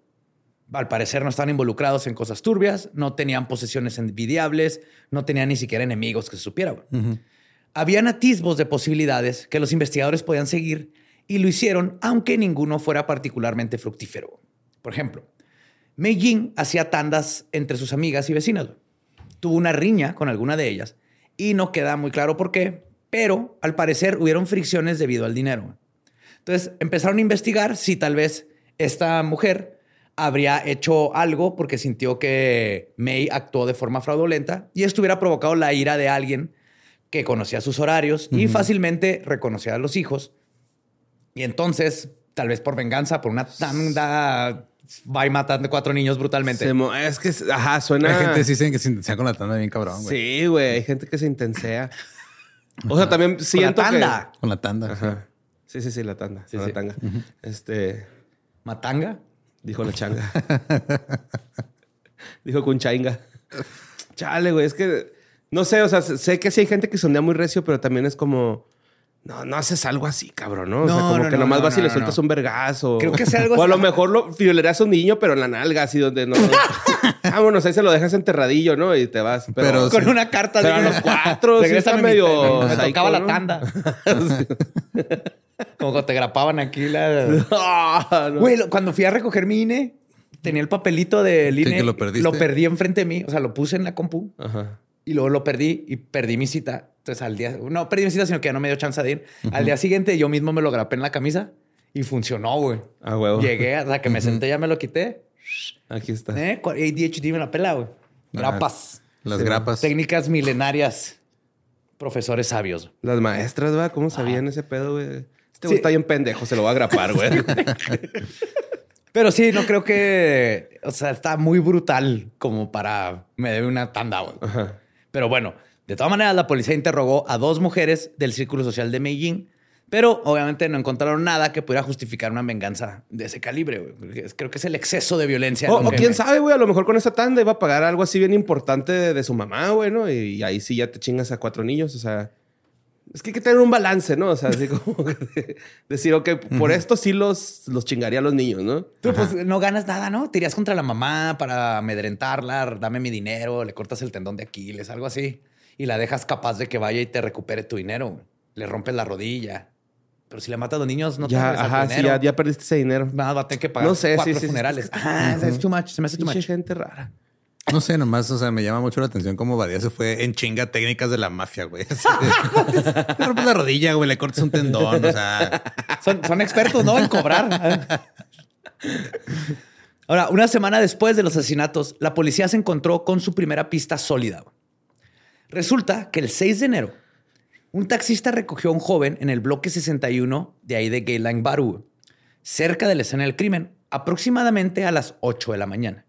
Al parecer no estaban involucrados en cosas turbias, no tenían posesiones envidiables, no tenían ni siquiera enemigos que se supiera. Habían atisbos de posibilidades que los investigadores podían seguir y lo hicieron aunque ninguno fuera particularmente fructífero. Por ejemplo, Mei Jing hacía tandas entre sus amigas y vecinas. Tuvo una riña con alguna de ellas y no queda muy claro por qué, pero al parecer hubieron fricciones debido al dinero. Entonces empezaron a investigar si tal vez esta mujer habría hecho algo porque sintió que May actuó de forma fraudulenta y esto hubiera provocado la ira de alguien que conocía sus horarios y fácilmente reconocía a los hijos. Y entonces, tal vez por venganza, por una tanda, va y matan a cuatro niños brutalmente. Se es que, ajá, suena... Hay gente que sí que se intensea con la tanda bien cabrón, güey. Sí, güey. Hay gente que se intensea. O sea, también siento tanda. que... Con la tanda. Ajá. Sí, sí, sí, la tanda. Sí, sí. la tanga. Este... ¿Matanga? Dijo la changa. [laughs] Dijo con chainga. Chale, güey. Es que No sé, o sea, sé que sí hay gente que sondea muy recio, pero también es como. No, no haces algo así, cabrón, ¿no? O sea, como no, que no, nomás no, vas y le no, sueltas no. un vergazo. Creo que sea algo [laughs] O a así. lo mejor lo violerías a un niño, pero en la nalga, así donde no. [laughs] Vámonos, ahí se lo dejas enterradillo, ¿no? Y te vas. Pero, Pero Con sí. una carta pero a los cuatro, sí está medio. Me tocaba la tanda. Como cuando te grapaban aquí la... [laughs] Ah. Güey, lo- cuando fui a recoger mi INE, tenía el papelito del ¿Que- INE. que lo perdiste? Lo perdí enfrente de mí. O sea, lo puse en la compu Ajá. y luego lo perdí y perdí mi cita. Entonces al día, no perdí mi cita, sino que ya no me dio chance de ir. Al día siguiente yo mismo me lo grapé en la camisa y funcionó, güey. A huevo. Llegué hasta que me senté, ya me lo quité. Aquí está. ¿Eh? ADHD me la pela, güey. Grapas. Las Sí, grapas. Técnicas milenarias. Profesores sabios. Las maestras, ¿va? ¿Cómo sabían ese pedo, güey? Este Sí. está bien pendejo, se lo va a grapar, güey. [laughs] Pero sí, no creo que... O sea, está muy brutal como para... Me debe una tanda, güey. Ajá. Pero bueno, de todas maneras, la policía interrogó a dos mujeres del Círculo Social de Medellín, pero obviamente no encontraron nada que pudiera justificar una venganza de ese calibre. güey. Creo que es el exceso de violencia. O, quién me- sabe, güey, a lo mejor con esa tanda iba a pagar algo así bien importante de, de su mamá, güey, ¿no? Y, y ahí sí ya te chingas a cuatro niños, o sea... Es que hay que tener un balance, ¿no? O sea, así como [laughs] que decir, ok, por esto sí los, los chingaría a los niños, ¿no? Tú pues no ganas nada, ¿no? Te irías contra la mamá para amedrentarla, dame mi dinero, le cortas el tendón de Aquiles, algo así. Y la dejas capaz de que vaya y te recupere tu dinero. Le rompes la rodilla. Pero si le matas a los niños, no te ya, ajá, sí, ya, ya perdiste ese dinero. Nada, va a tener que pagar No sé, cuatro sí, sí, funerales. sí, sí, es too much. Se me hace too much. gente rara. No sé, nomás, o sea, me llama mucho la atención cómo Badía se fue en chinga técnicas de la mafia, güey. Le [laughs] rompes la rodilla, güey, le cortas un tendón, o sea. Son, son expertos, ¿no? En cobrar. Ahora, una semana después de los asesinatos, la policía se encontró con su primera pista sólida. Resulta que el 6 de enero, un taxista recogió a un joven en el bloque 61 de ahí de Geylang Baru, cerca de la escena del crimen, aproximadamente a las 8 de la mañana.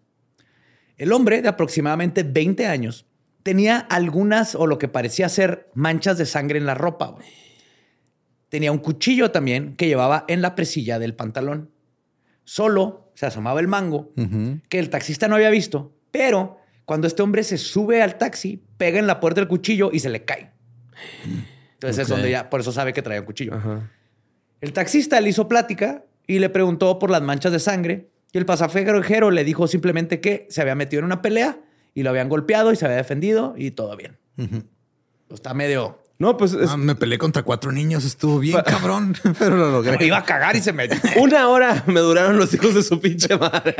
El hombre, de aproximadamente 20 años, tenía algunas o lo que parecía ser manchas de sangre en la ropa. Tenía un cuchillo también que llevaba en la presilla del pantalón. Solo se asomaba el mango que el taxista no había visto, pero cuando este hombre se sube al taxi, pega en la puerta del cuchillo y se le cae. Entonces es donde ya, por eso sabe que traía un cuchillo. El taxista le hizo plática y le preguntó por las manchas de sangre y el pasajero le dijo simplemente que se había metido en una pelea y lo habían golpeado y se había defendido y todo bien. Está medio... No, pues es- Ah, me peleé contra cuatro niños, estuvo bien cabrón, [laughs] pero lo logré. Iba a cagar y se metió. [laughs] una hora me duraron los hijos de su pinche madre.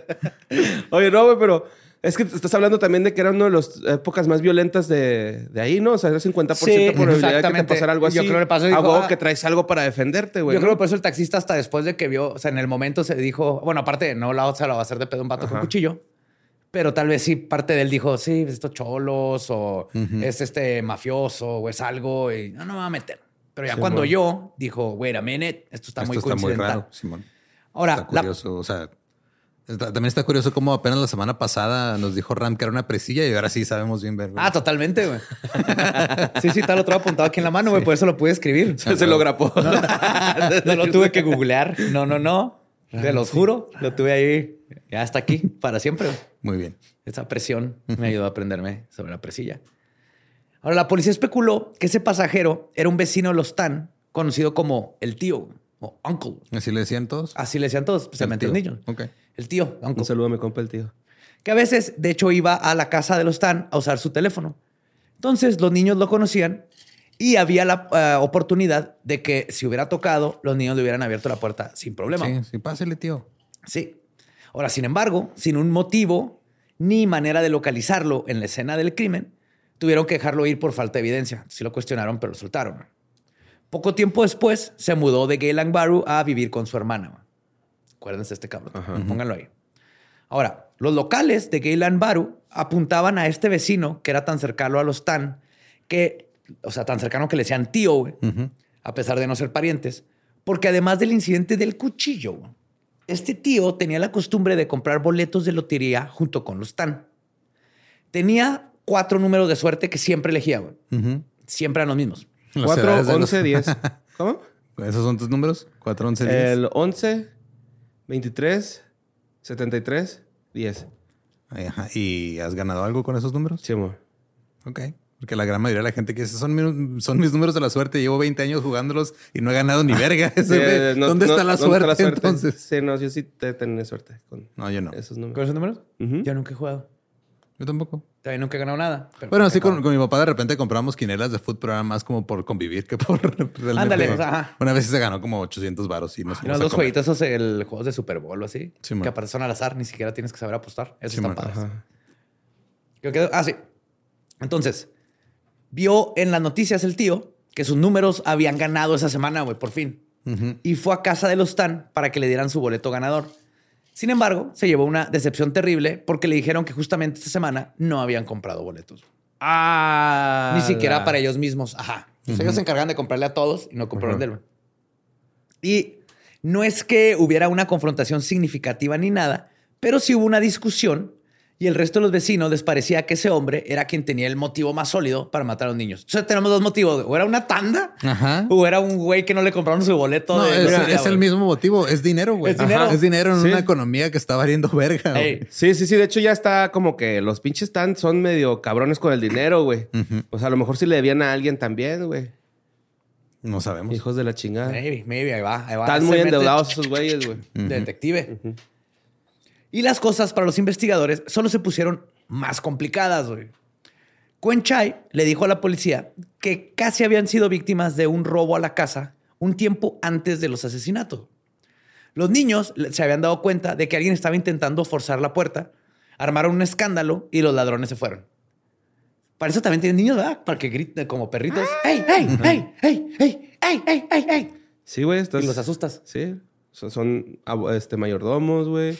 [laughs] Oye, no, güey, pero es que estás hablando también de que era una de las épocas más violentas de, de ahí, ¿no? O sea, era 50% Sí, probabilidad de que te pasara algo así. Yo creo que le pasó dijo, ah. que traes algo para defenderte, güey. Yo ¿no? creo que por eso el taxista hasta después de que vio, o sea, en el momento se dijo, bueno, aparte, no la otra la va a hacer de pedo un vato con cuchillo, pero tal vez sí parte de él dijo, sí, estos cholos o es este mafioso o es algo y no, no me va a meter. Pero ya Sí, cuando bueno. yo dijo, wait a minute, esto está Esto muy está muy coincidental. raro, Simón. Ahora, Está la- o sea, también está curioso cómo apenas la semana pasada nos dijo Ram que era una presilla y ahora sí sabemos bien ver. güey. Ah, totalmente, güey. sí, sí, tal lo traigo apuntado aquí en la mano, güey, por eso lo pude escribir. Se, [laughs] se lo grapó. [laughs] No lo tuve que googlear. No, no, no. Te los juro. Lo tuve ahí. Ya está aquí para siempre. güey. Muy bien. Esa presión me ayudó a aprenderme sobre la presilla. Ahora, la policía especuló que ese pasajero era un vecino de los Tan, conocido como el tío o uncle. Así le decían todos. Así le decían todos, especialmente los niños. Ok. El tío, Un saludo a mi compa el tío. Que a veces, de hecho, iba a la casa de los Tan a usar su teléfono. Entonces, los niños lo conocían y había la eh, oportunidad de que si hubiera tocado, los niños le hubieran abierto la puerta sin problema. Sí, sí, pásele, tío. Sí. Ahora, sin embargo, sin un motivo ni manera de localizarlo en la escena del crimen, tuvieron que dejarlo ir por falta de evidencia. Sí lo cuestionaron, pero lo soltaron. Poco tiempo después, se mudó de Geylang Baru a vivir con su hermana. Acuérdense de este cabrón. Pónganlo ahí. Ahora, los locales de Geylang Baru apuntaban a este vecino que era tan cercano a los Tan, que, o sea, tan cercano que le decían tío, güey, a pesar de no ser parientes, porque además del incidente del cuchillo, güey, este tío tenía la costumbre de comprar boletos de lotería junto con los Tan. Tenía cuatro números de suerte que siempre elegía, güey. Siempre eran los mismos. Las 4, edades de los- 11, 10. [laughs] ¿Cómo? ¿Esos son tus números? 4, 11, 10. El 11, 23, 73, 10. Ay, ajá. ¿Y has ganado algo con esos números? Sí, amor. Ok. Porque la gran mayoría de la gente que dice, son, mi- son mis números de la suerte, llevo 20 años jugándolos y no he ganado ni verga. [laughs] Eh, no- ¿Dónde está la suerte, entonces? Sí, no, yo sí te tenía suerte con No, yo no. esos números. ¿Con esos números? Yo nunca he jugado. Yo tampoco. Todavía nunca he ganado nada. Bueno, sí, con, con mi papá de repente compramos quinelas de fútbol, pero era más como por convivir que por [laughs] realmente. Ándale, o sea, ajá. Una vez se ganó como 800 varos y nos Y fuimos los jueguitos, esos, el juegos de Super Bowl o así, Sí, que aparte son al azar, ni siquiera tienes que saber apostar. Eso Sí, está padre. Ajá. Creo que- ah, sí. Entonces, vio en las noticias el tío que sus números habían ganado esa semana, güey, por fin. Y fue a casa de los Tan para que le dieran su boleto ganador. Sin embargo, se llevó una decepción terrible porque le dijeron que justamente esta semana no habían comprado boletos. Ah. Ni siquiera la- para ellos mismos. Ajá. Ellos se encargan de comprarle a todos y no compraron de él. güey. Y no es que hubiera una confrontación significativa ni nada, pero sí hubo una discusión y el resto de los vecinos les parecía que ese hombre era quien tenía el motivo más sólido para matar a los niños. O sea, tenemos dos motivos. O era una tanda Ajá. o era un güey que no le compraron su boleto. No, de es, el mismo motivo. Es dinero, güey. Es dinero. Ajá. Es dinero en Sí. una economía que está valiendo verga. Sí, sí, sí. De hecho, ya está como que los pinches están, son medio cabrones con el dinero, güey. Ujú. O sea, a lo mejor sí le debían a alguien también, güey. No sabemos. Hijos de la chingada. Maybe, maybe, ahí va. Ahí va. Están muy endeudados esos güeyes, güey. Detective. Y las cosas para los investigadores solo se pusieron más complicadas, güey. Quen Chai le dijo a la policía que casi habían sido víctimas de un robo a la casa un tiempo antes de los asesinatos. Los niños se habían dado cuenta de que alguien estaba intentando forzar la puerta, armaron un escándalo y los ladrones se fueron. Para eso también tienen niños, ¿verdad? Para que griten como perritos. ¡Ey, ey, ey, ey, ey, ey, ey, ey, ey! Sí, güey. Estás... Y los asustas. Sí. Son, son este, mayordomos, güey.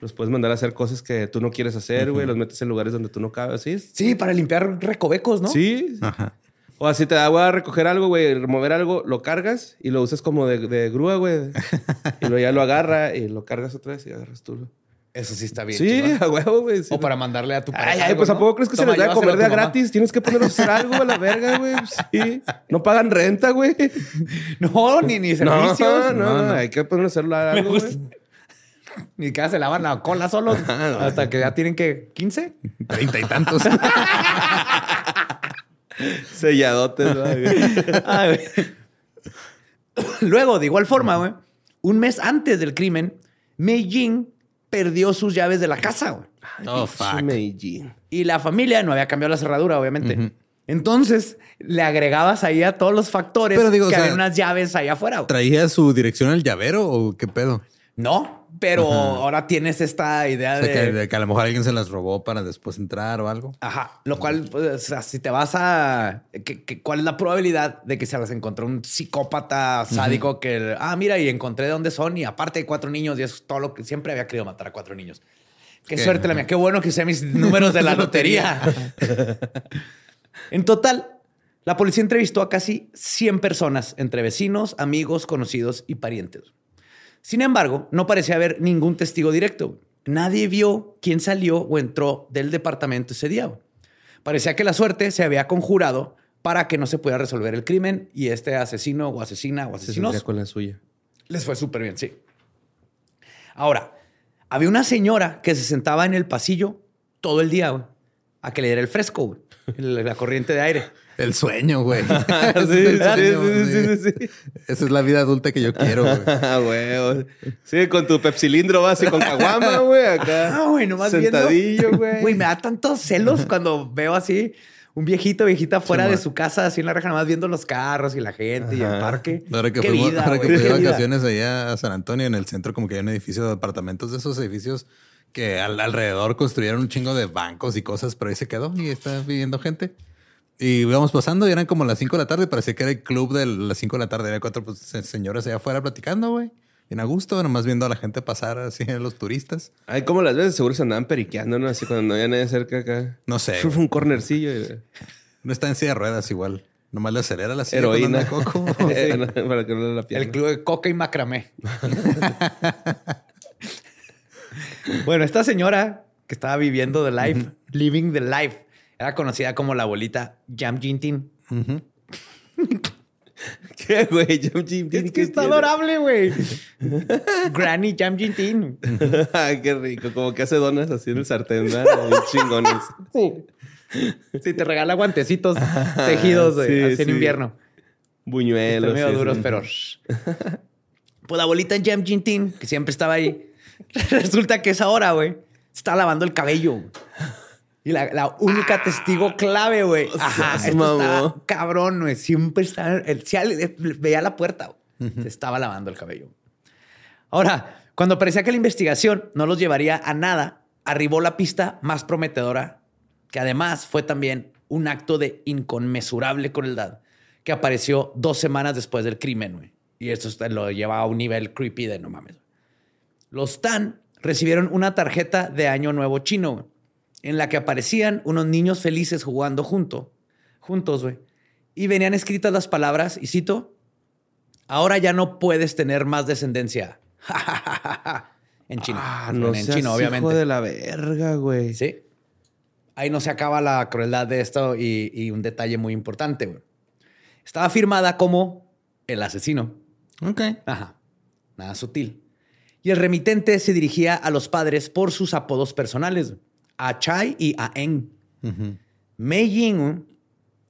Los puedes mandar a hacer cosas que tú no quieres hacer, güey. Los metes en lugares donde tú no cabes. Sí. Sí, para limpiar recovecos, ¿no? Sí. Ajá. O así te da voy a recoger algo, güey, remover algo, lo cargas y lo usas como de, de grúa, güey. [laughs] y luego ya lo agarra y lo cargas otra vez y agarras tú. Eso sí está bien. Sí, a huevo, güey. sí. O para mandarle a tu pareja. Ay, pues ¿a ¿no? poco crees que Toma, se les da llévaselo comer de a gratis? Tienes que ponerlos a hacer algo a la verga, güey. Sí. No pagan renta, güey. [laughs] No, ni, ni [laughs] No, servicios. no, no, no. Hay que ponerlos a hacer algo, güey. Ni que se lavan la cola solos. [laughs] No. hasta que ya tienen que 15. Treinta y tantos. [laughs] Selladotes. Ay. Luego, de igual forma, güey, un mes antes del crimen, Mei Jin perdió sus llaves de la casa, güey. oh, fuck. Meijin. Y la familia no había cambiado la cerradura, obviamente. Entonces, le agregabas ahí a todos los factores Pero digo, que o sea, había unas llaves allá afuera. güey. ¿Traía su dirección al llavero o qué pedo? No, pero ahora tienes esta idea O sea, que, de... de que a lo mejor alguien se las robó para después entrar o algo. Ajá, lo cual, pues, o sea, si te vas a... que- que- ¿Cuál es la probabilidad de que se las encontró un psicópata sádico que... Ah, mira, y encontré de dónde son y aparte hay cuatro niños y eso es todo lo que siempre había querido matar a cuatro niños. Qué ¿Qué? suerte la mía. Qué bueno que usé mis números de [laughs] la lotería. en total, la policía entrevistó a casi 100 personas, entre vecinos, amigos, conocidos y parientes. Sin embargo, no parecía haber ningún testigo directo. Nadie vio quién salió o entró del departamento ese día. Parecía que la suerte se había conjurado para que no se pudiera resolver el crimen y este asesino o asesina o Se asesinos saldría con la suya. les fue súper bien, sí. Ahora, había una señora que se sentaba en el pasillo todo el día güey, a que le diera el fresco, güey, la corriente de aire. El sueño, güey. [laughs] Sí, sí, sueño, sí, sí, sí. sí, sí. Esa es la vida adulta que yo quiero, güey. [laughs] Ah, güey. Sí, con tu pepsilindro vas y con caguama, güey, acá. [laughs] Ah, güey, nomás viendo. Sentadillo, güey. Güey, me da tantos celos cuando veo así un viejito, viejita fuera de su casa, así en la reja, nomás viendo los carros y la gente y el Ajá. parque. Ahora que fui de vacaciones allá a San Antonio, en el centro, como que hay un edificio de apartamentos de esos edificios que al- alrededor construyeron un chingo de bancos y cosas, pero ahí se quedó y está viviendo gente. Y íbamos pasando y eran como las 5 de la tarde. Parecía que era el club de las 5 de la tarde. Había cuatro pues, se- señoras allá afuera platicando, güey. Bien a gusto, nomás viendo a la gente pasar así, a los turistas. Ay, como las veces seguro se andaban periqueando, ¿no? Así cuando no había nadie cerca acá. No sé. Fue un cornercillo. y- No está en silla de ruedas igual. Nomás le acelera la silla. Heroína. coco. [laughs] Para que no le la pierna. El club de coca y macramé. [laughs] bueno, esta señora que estaba viviendo the life, living the life, era conocida como la abuelita Jam Jintin. [laughs] ¿Qué, güey? Jam Jim, Es que ¿qué está tiene? adorable, güey. [laughs] Granny Jam Jintin. [laughs] Ay, qué rico. Como que hace donas así en el sartén, ¿verdad? Chingones. Sí, te regala guantecitos tejidos sí, así en sí. invierno. Buñuelos. Están medio sí, duros, sí. pero... Pues la abuelita Jam Jintin, que siempre estaba ahí, resulta que esa hora, güey, se estaba lavando el cabello. Y la, la única testigo clave, güey. Ajá, esto estaba cabrón, güey. Siempre estaba... El, alguien- veía la puerta. Se estaba lavando el cabello. Ahora, cuando parecía que la investigación no los llevaría a nada, arribó la pista más prometedora, que además fue también un acto de inconmensurable crueldad, que apareció dos semanas después del crimen, güey. Y esto lo lleva a un nivel creepy de no mames. Los Tan recibieron una tarjeta de Año Nuevo chino, güey, en la que aparecían unos niños felices jugando junto, juntos, güey. Y venían escritas las palabras, y cito, ahora ya no puedes tener más descendencia. [laughs] en chino. Ah, no en seas chino, obviamente. hijo de la verga, güey. Sí. Ahí no se acaba la crueldad de esto y, y un detalle muy importante, güey. Estaba firmada como el asesino. Ok. Ajá. Nada sutil. Y el remitente se dirigía a los padres por sus apodos personales, a Chai y a Eng. Mei Ying,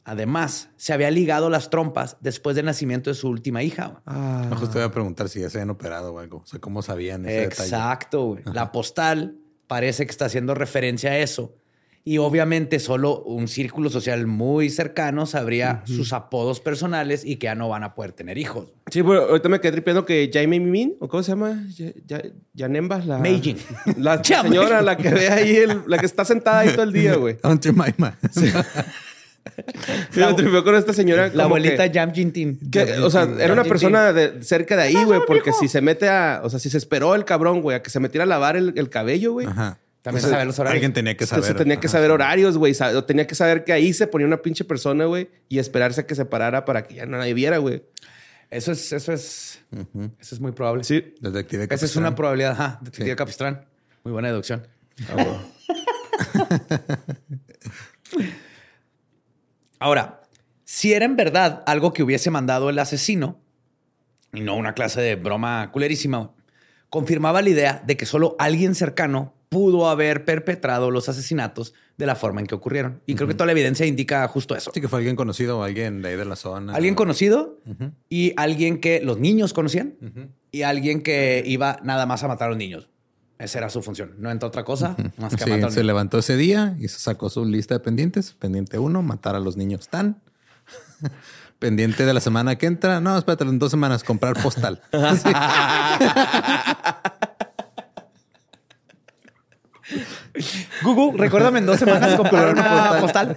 además, se había ligado las trompas después del nacimiento de su última hija. Ah, No, justo te iba a preguntar si ya se habían operado o algo. O sea, ¿cómo sabían ese detalle? Exacto, güey. La postal parece que está haciendo referencia a eso. Y obviamente solo un círculo social muy cercano sabría sus apodos personales y que ya no van a poder tener hijos. Sí, pero ahorita me quedé tripeando que Jaime Mimin, ¿o cómo se llama? Ya- ya- Yanemba, la... Meijin. [laughs] La Ya, señora, la que ve ahí, el- la que está sentada ahí todo el día, güey. [laughs] Aunt Jemima. [laughs] Sí, me tripeó con esta señora. La abuelita que- Jam Jintin. que, o sea, era una persona de, cerca de ahí, güey, porque si se mete a, o sea, si se esperó el cabrón, güey, a que se metiera a lavar el, el cabello, güey. Ajá. También sea, saber los horarios. Alguien tenía que Entonces, saber. tenía que Ajá, saber horarios, güey. Tenía que saber que ahí se ponía una pinche persona, güey, y esperarse a que se parara para que ya nadie viera, güey. Eso es, eso es, eso es muy probable. Sí. Detective Esa es Capistrán. una probabilidad. Ajá, detective Sí. Capistrán. Muy buena deducción. Ah. [laughs] Ahora, si era en verdad algo que hubiese mandado el asesino, y no una clase de broma culerísima, confirmaba la idea de que solo alguien cercano pudo haber perpetrado los asesinatos de la forma en que ocurrieron. Y creo que toda la evidencia indica justo eso. Sí, que fue alguien conocido o alguien de ahí de la zona. Alguien conocido y alguien que los niños conocían y alguien que iba nada más a matar a los niños. Esa era su función. No entra otra cosa más que a Sí, matar a los se niños. levantó ese día y se sacó su lista de pendientes. Pendiente uno, matar a los niños tan. [laughs] Pendiente de la semana que entra. No, espérate, en dos semanas comprar postal. [laughs] [laughs] Sí. Google, recuérdame en dos semanas comprar una postal.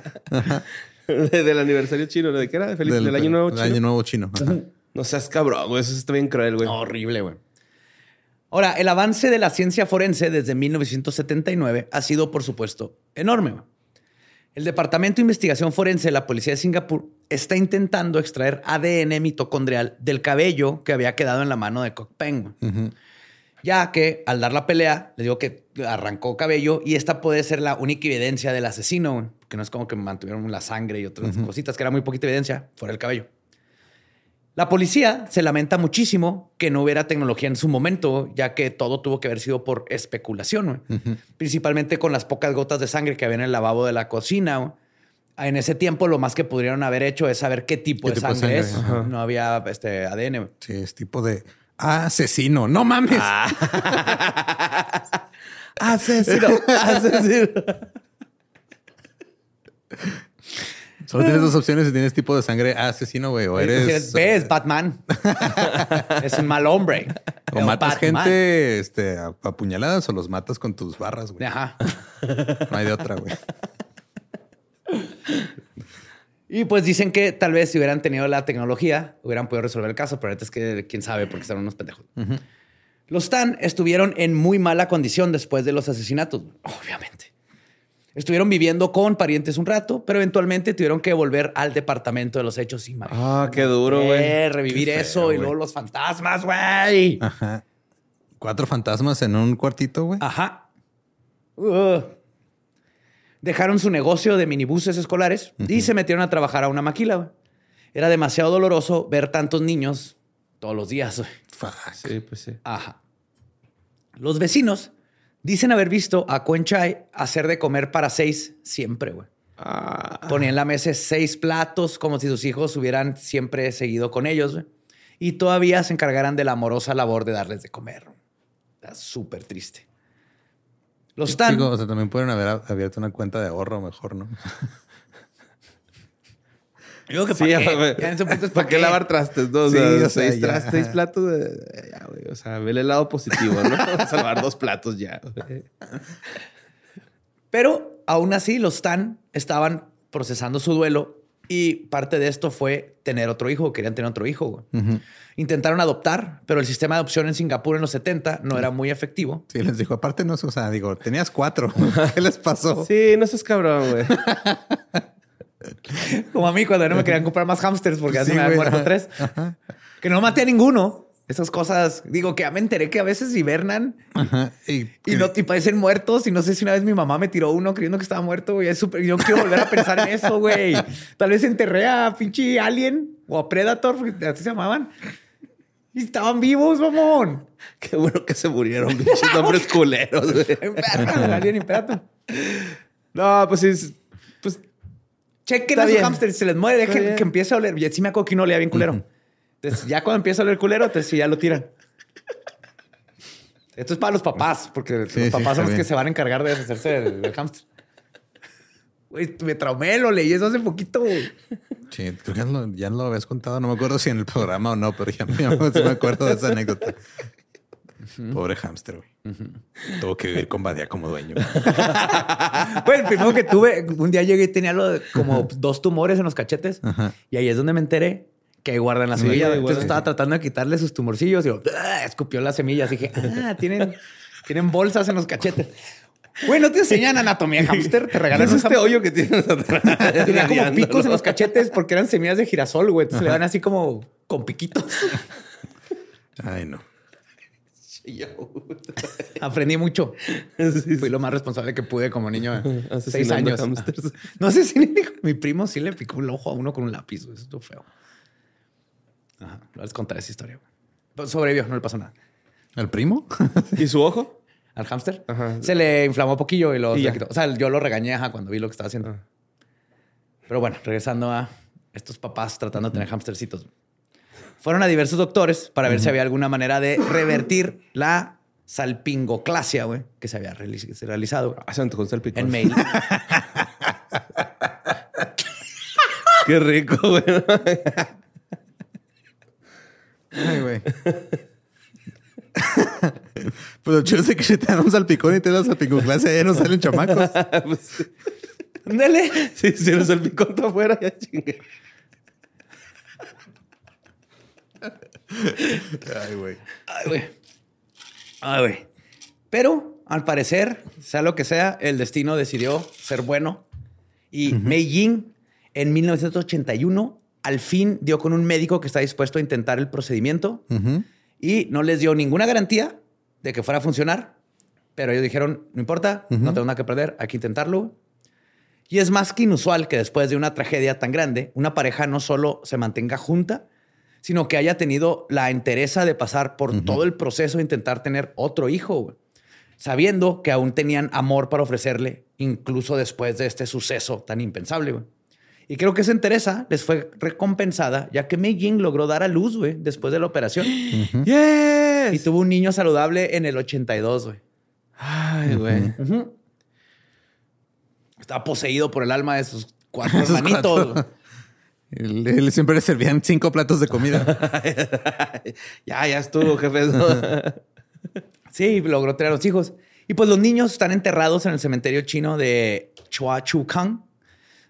De- del aniversario chino, ¿de qué era? Feliz, del, año nuevo del chino. año nuevo chino. Ajá. No seas cabrón, güey. Eso está bien cruel, güey. Horrible, güey. Ahora, el avance de la ciencia forense desde 1979 ha sido, por supuesto, enorme. güey. El Departamento de Investigación Forense de la Policía de Singapur está intentando extraer ADN mitocondrial del cabello que había quedado en la mano de Koh Peng. güey. Ya que al dar la pelea, le digo que arrancó cabello y esta puede ser la única evidencia del asesino, que no es como que mantuvieron la sangre y otras cositas, que era muy poquita evidencia, fuera el cabello. La policía se lamenta muchísimo que no hubiera tecnología en su momento, ya que todo tuvo que haber sido por especulación, principalmente con las pocas gotas de sangre que había en el lavabo de la cocina. En ese tiempo, lo más que pudieron haber hecho es saber qué tipo, ¿Qué de, tipo de sangre es. Ajá. No había este, ADN. Sí, es tipo de asesino. No mames. [laughs] Asesino, asesino. Solo tienes dos opciones si tienes tipo de sangre asesino, güey. O eres. B es Batman. [laughs] es un mal hombre. O El matas Batman. gente este, a a puñaladas o los matas con tus barras, güey. Ajá. No hay de otra, güey. [laughs] Y pues dicen que tal vez si hubieran tenido la tecnología, hubieran podido resolver el caso, pero ahorita es que quién sabe porque están unos pendejos. Los Tan estuvieron en muy mala condición después de los asesinatos, obviamente. Estuvieron viviendo con parientes un rato, pero eventualmente tuvieron que volver al departamento de los hechos. Imagínate, Ah, qué duro, güey. revivir eso y luego los fantasmas, güey. Ajá. Cuatro fantasmas en un cuartito, güey. Ajá. Ugh. Dejaron su negocio de minibuses escolares y se metieron a trabajar a una maquila. Era demasiado doloroso ver tantos niños todos los días. Fuck. Sí, pues sí. Ajá. Los vecinos dicen haber visto a Chai hacer de comer para seis siempre, güey. Ah, Ponía en la mesa seis platos como si sus hijos hubieran siempre seguido con ellos. güey. Y todavía se encargaran de la amorosa labor de darles de comer. Está súper triste. Los Stan... Digo, o sea, también pueden haber abierto una cuenta de ahorro mejor, ¿no? [laughs] Digo que sí, ¿pa' qué? Ya en ese punto es ¿Para ¿pa' qué lavar trastes? No? O Sí, sea, o sea, seis, trastes, seis platos. ya, güey. O sea, vele el lado positivo, ¿no? [laughs] Salvar dos platos ya. güey. Pero aún así, los Stan estaban procesando su duelo y parte de esto fue tener otro hijo. Querían tener otro hijo. güey. Intentaron adoptar, pero el sistema de adopción en Singapur en los 70 no era muy efectivo. Sí, les dijo, aparte no, o sea, digo, tenías cuatro. [laughs] ¿Qué les pasó? Sí, no seas cabrón, güey. [laughs] Como a mí cuando no me querían comprar más hamsters porque ya Sí, se me habían muerto ajá. tres. Que no maté a ninguno. Esas cosas, digo que ya me enteré que a veces hibernan Ajá. Y, y, no, y parecen muertos. Y no sé si una vez mi mamá me tiró uno creyendo que estaba muerto. güey. Es súper. Yo no quiero volver a pensar en eso, güey. [laughs] Tal vez enterré a pinche Alien o a Predator, porque así se llamaban. Y estaban vivos, mamón. Qué bueno que se murieron, pinches [laughs] nombres culeros, [laughs] Alien y Predator. No, pues es- Pues Chequen a bien. hamsters, se les muere, dejen que empiece a oler. Y sí me acuerdo que no olía bien culero. Entonces, ya cuando empieza a oler culero, entonces sí ya lo tiran. Esto es para los papás, porque Sí, los sí, papás está son los que se van a encargar de deshacerse del, del hámster. Güey, me traumé, lo leí eso hace poquito. Sí, creo que ya lo, ya lo habías contado. No me acuerdo si en el programa o no, pero ya, ya sí me acuerdo de esa anécdota. Pobre hámster, güey. Tuvo que vivir con Badía como dueño. [laughs] Güey, el primero que tuve, un día llegué y tenía lo de- como dos tumores en los cachetes. Y ahí es donde me enteré que guardan Sí, semillas. ahí Entonces estaba tratando de quitarle sus tumorcillos y yo, ¡ah! escupió las semillas. dije, ah, tienen, tienen bolsas en los cachetes. Güey, ¿no te enseñan anatomía de hámster? Te ¿qué regalan [laughs] es un este hoyo que tienes atrás? [laughs] Tenía como [laughs] picos en los cachetes porque eran semillas de girasol, güey. Entonces le dan así como con piquitos. Ay, no. Aprendí mucho. Fui lo más responsable que pude como niño de seis años. No sé si mi primo sí le picó el ojo a uno con un lápiz. Eso estuvo feo. Ajá. Les contaré esa historia. Pero sobrevivió, no le pasó nada. ¿El primo? [laughs] ¿Y su ojo? Al hámster Ajá. se le inflamó poquillo y lo Y quitó. O sea, yo lo regañé ajá, cuando vi lo que estaba haciendo. Ah. Pero bueno, regresando a estos papás tratando de tener hamstercitos. Fueron a diversos doctores para ver si había alguna manera de revertir la salpingoclasia, güey, que se había reali- realizado Ah, se un salpicón. en mail. [laughs] Qué rico, güey. [laughs] Ay, güey. Pues lo chido es que si te dan un salpicón y te das salpicón clase, ya no salen chamacos. [laughs] Pues, Ándale. sí, si el salpicón está afuera, ya chingue. Ay, güey. Ay, güey. Ay, güey. Pero al parecer, sea lo que sea, el destino decidió ser bueno. Y Mei Ying, en 1981, al fin dio con un médico que está dispuesto a intentar el procedimiento y no les dio ninguna garantía de que fuera a funcionar. Pero ellos dijeron, no importa, no tengo nada que perder, hay que intentarlo. Y es más que inusual que después de una tragedia tan grande, una pareja no solo se mantenga junta, sino que haya tenido la entereza de pasar por todo el proceso de intentar tener otro hijo, sabiendo que aún tenían amor para ofrecerle, incluso después de este suceso tan impensable. Y creo que esa entereza les fue recompensada, ya que Mei Ying logró dar a luz güey, después de la operación y ¡Yes! tuvo un niño saludable en el 82. güey. Ay, güey. Estaba poseído por el alma de sus cuatro [laughs] hermanitos. cuatro. Él, él siempre le servían cinco platos de comida. [laughs] ya, ya estuvo, jefe. ¿no? [laughs] Sí, logró tener a los hijos. Y pues los niños están enterrados en el cementerio chino de Chua Chu Kang,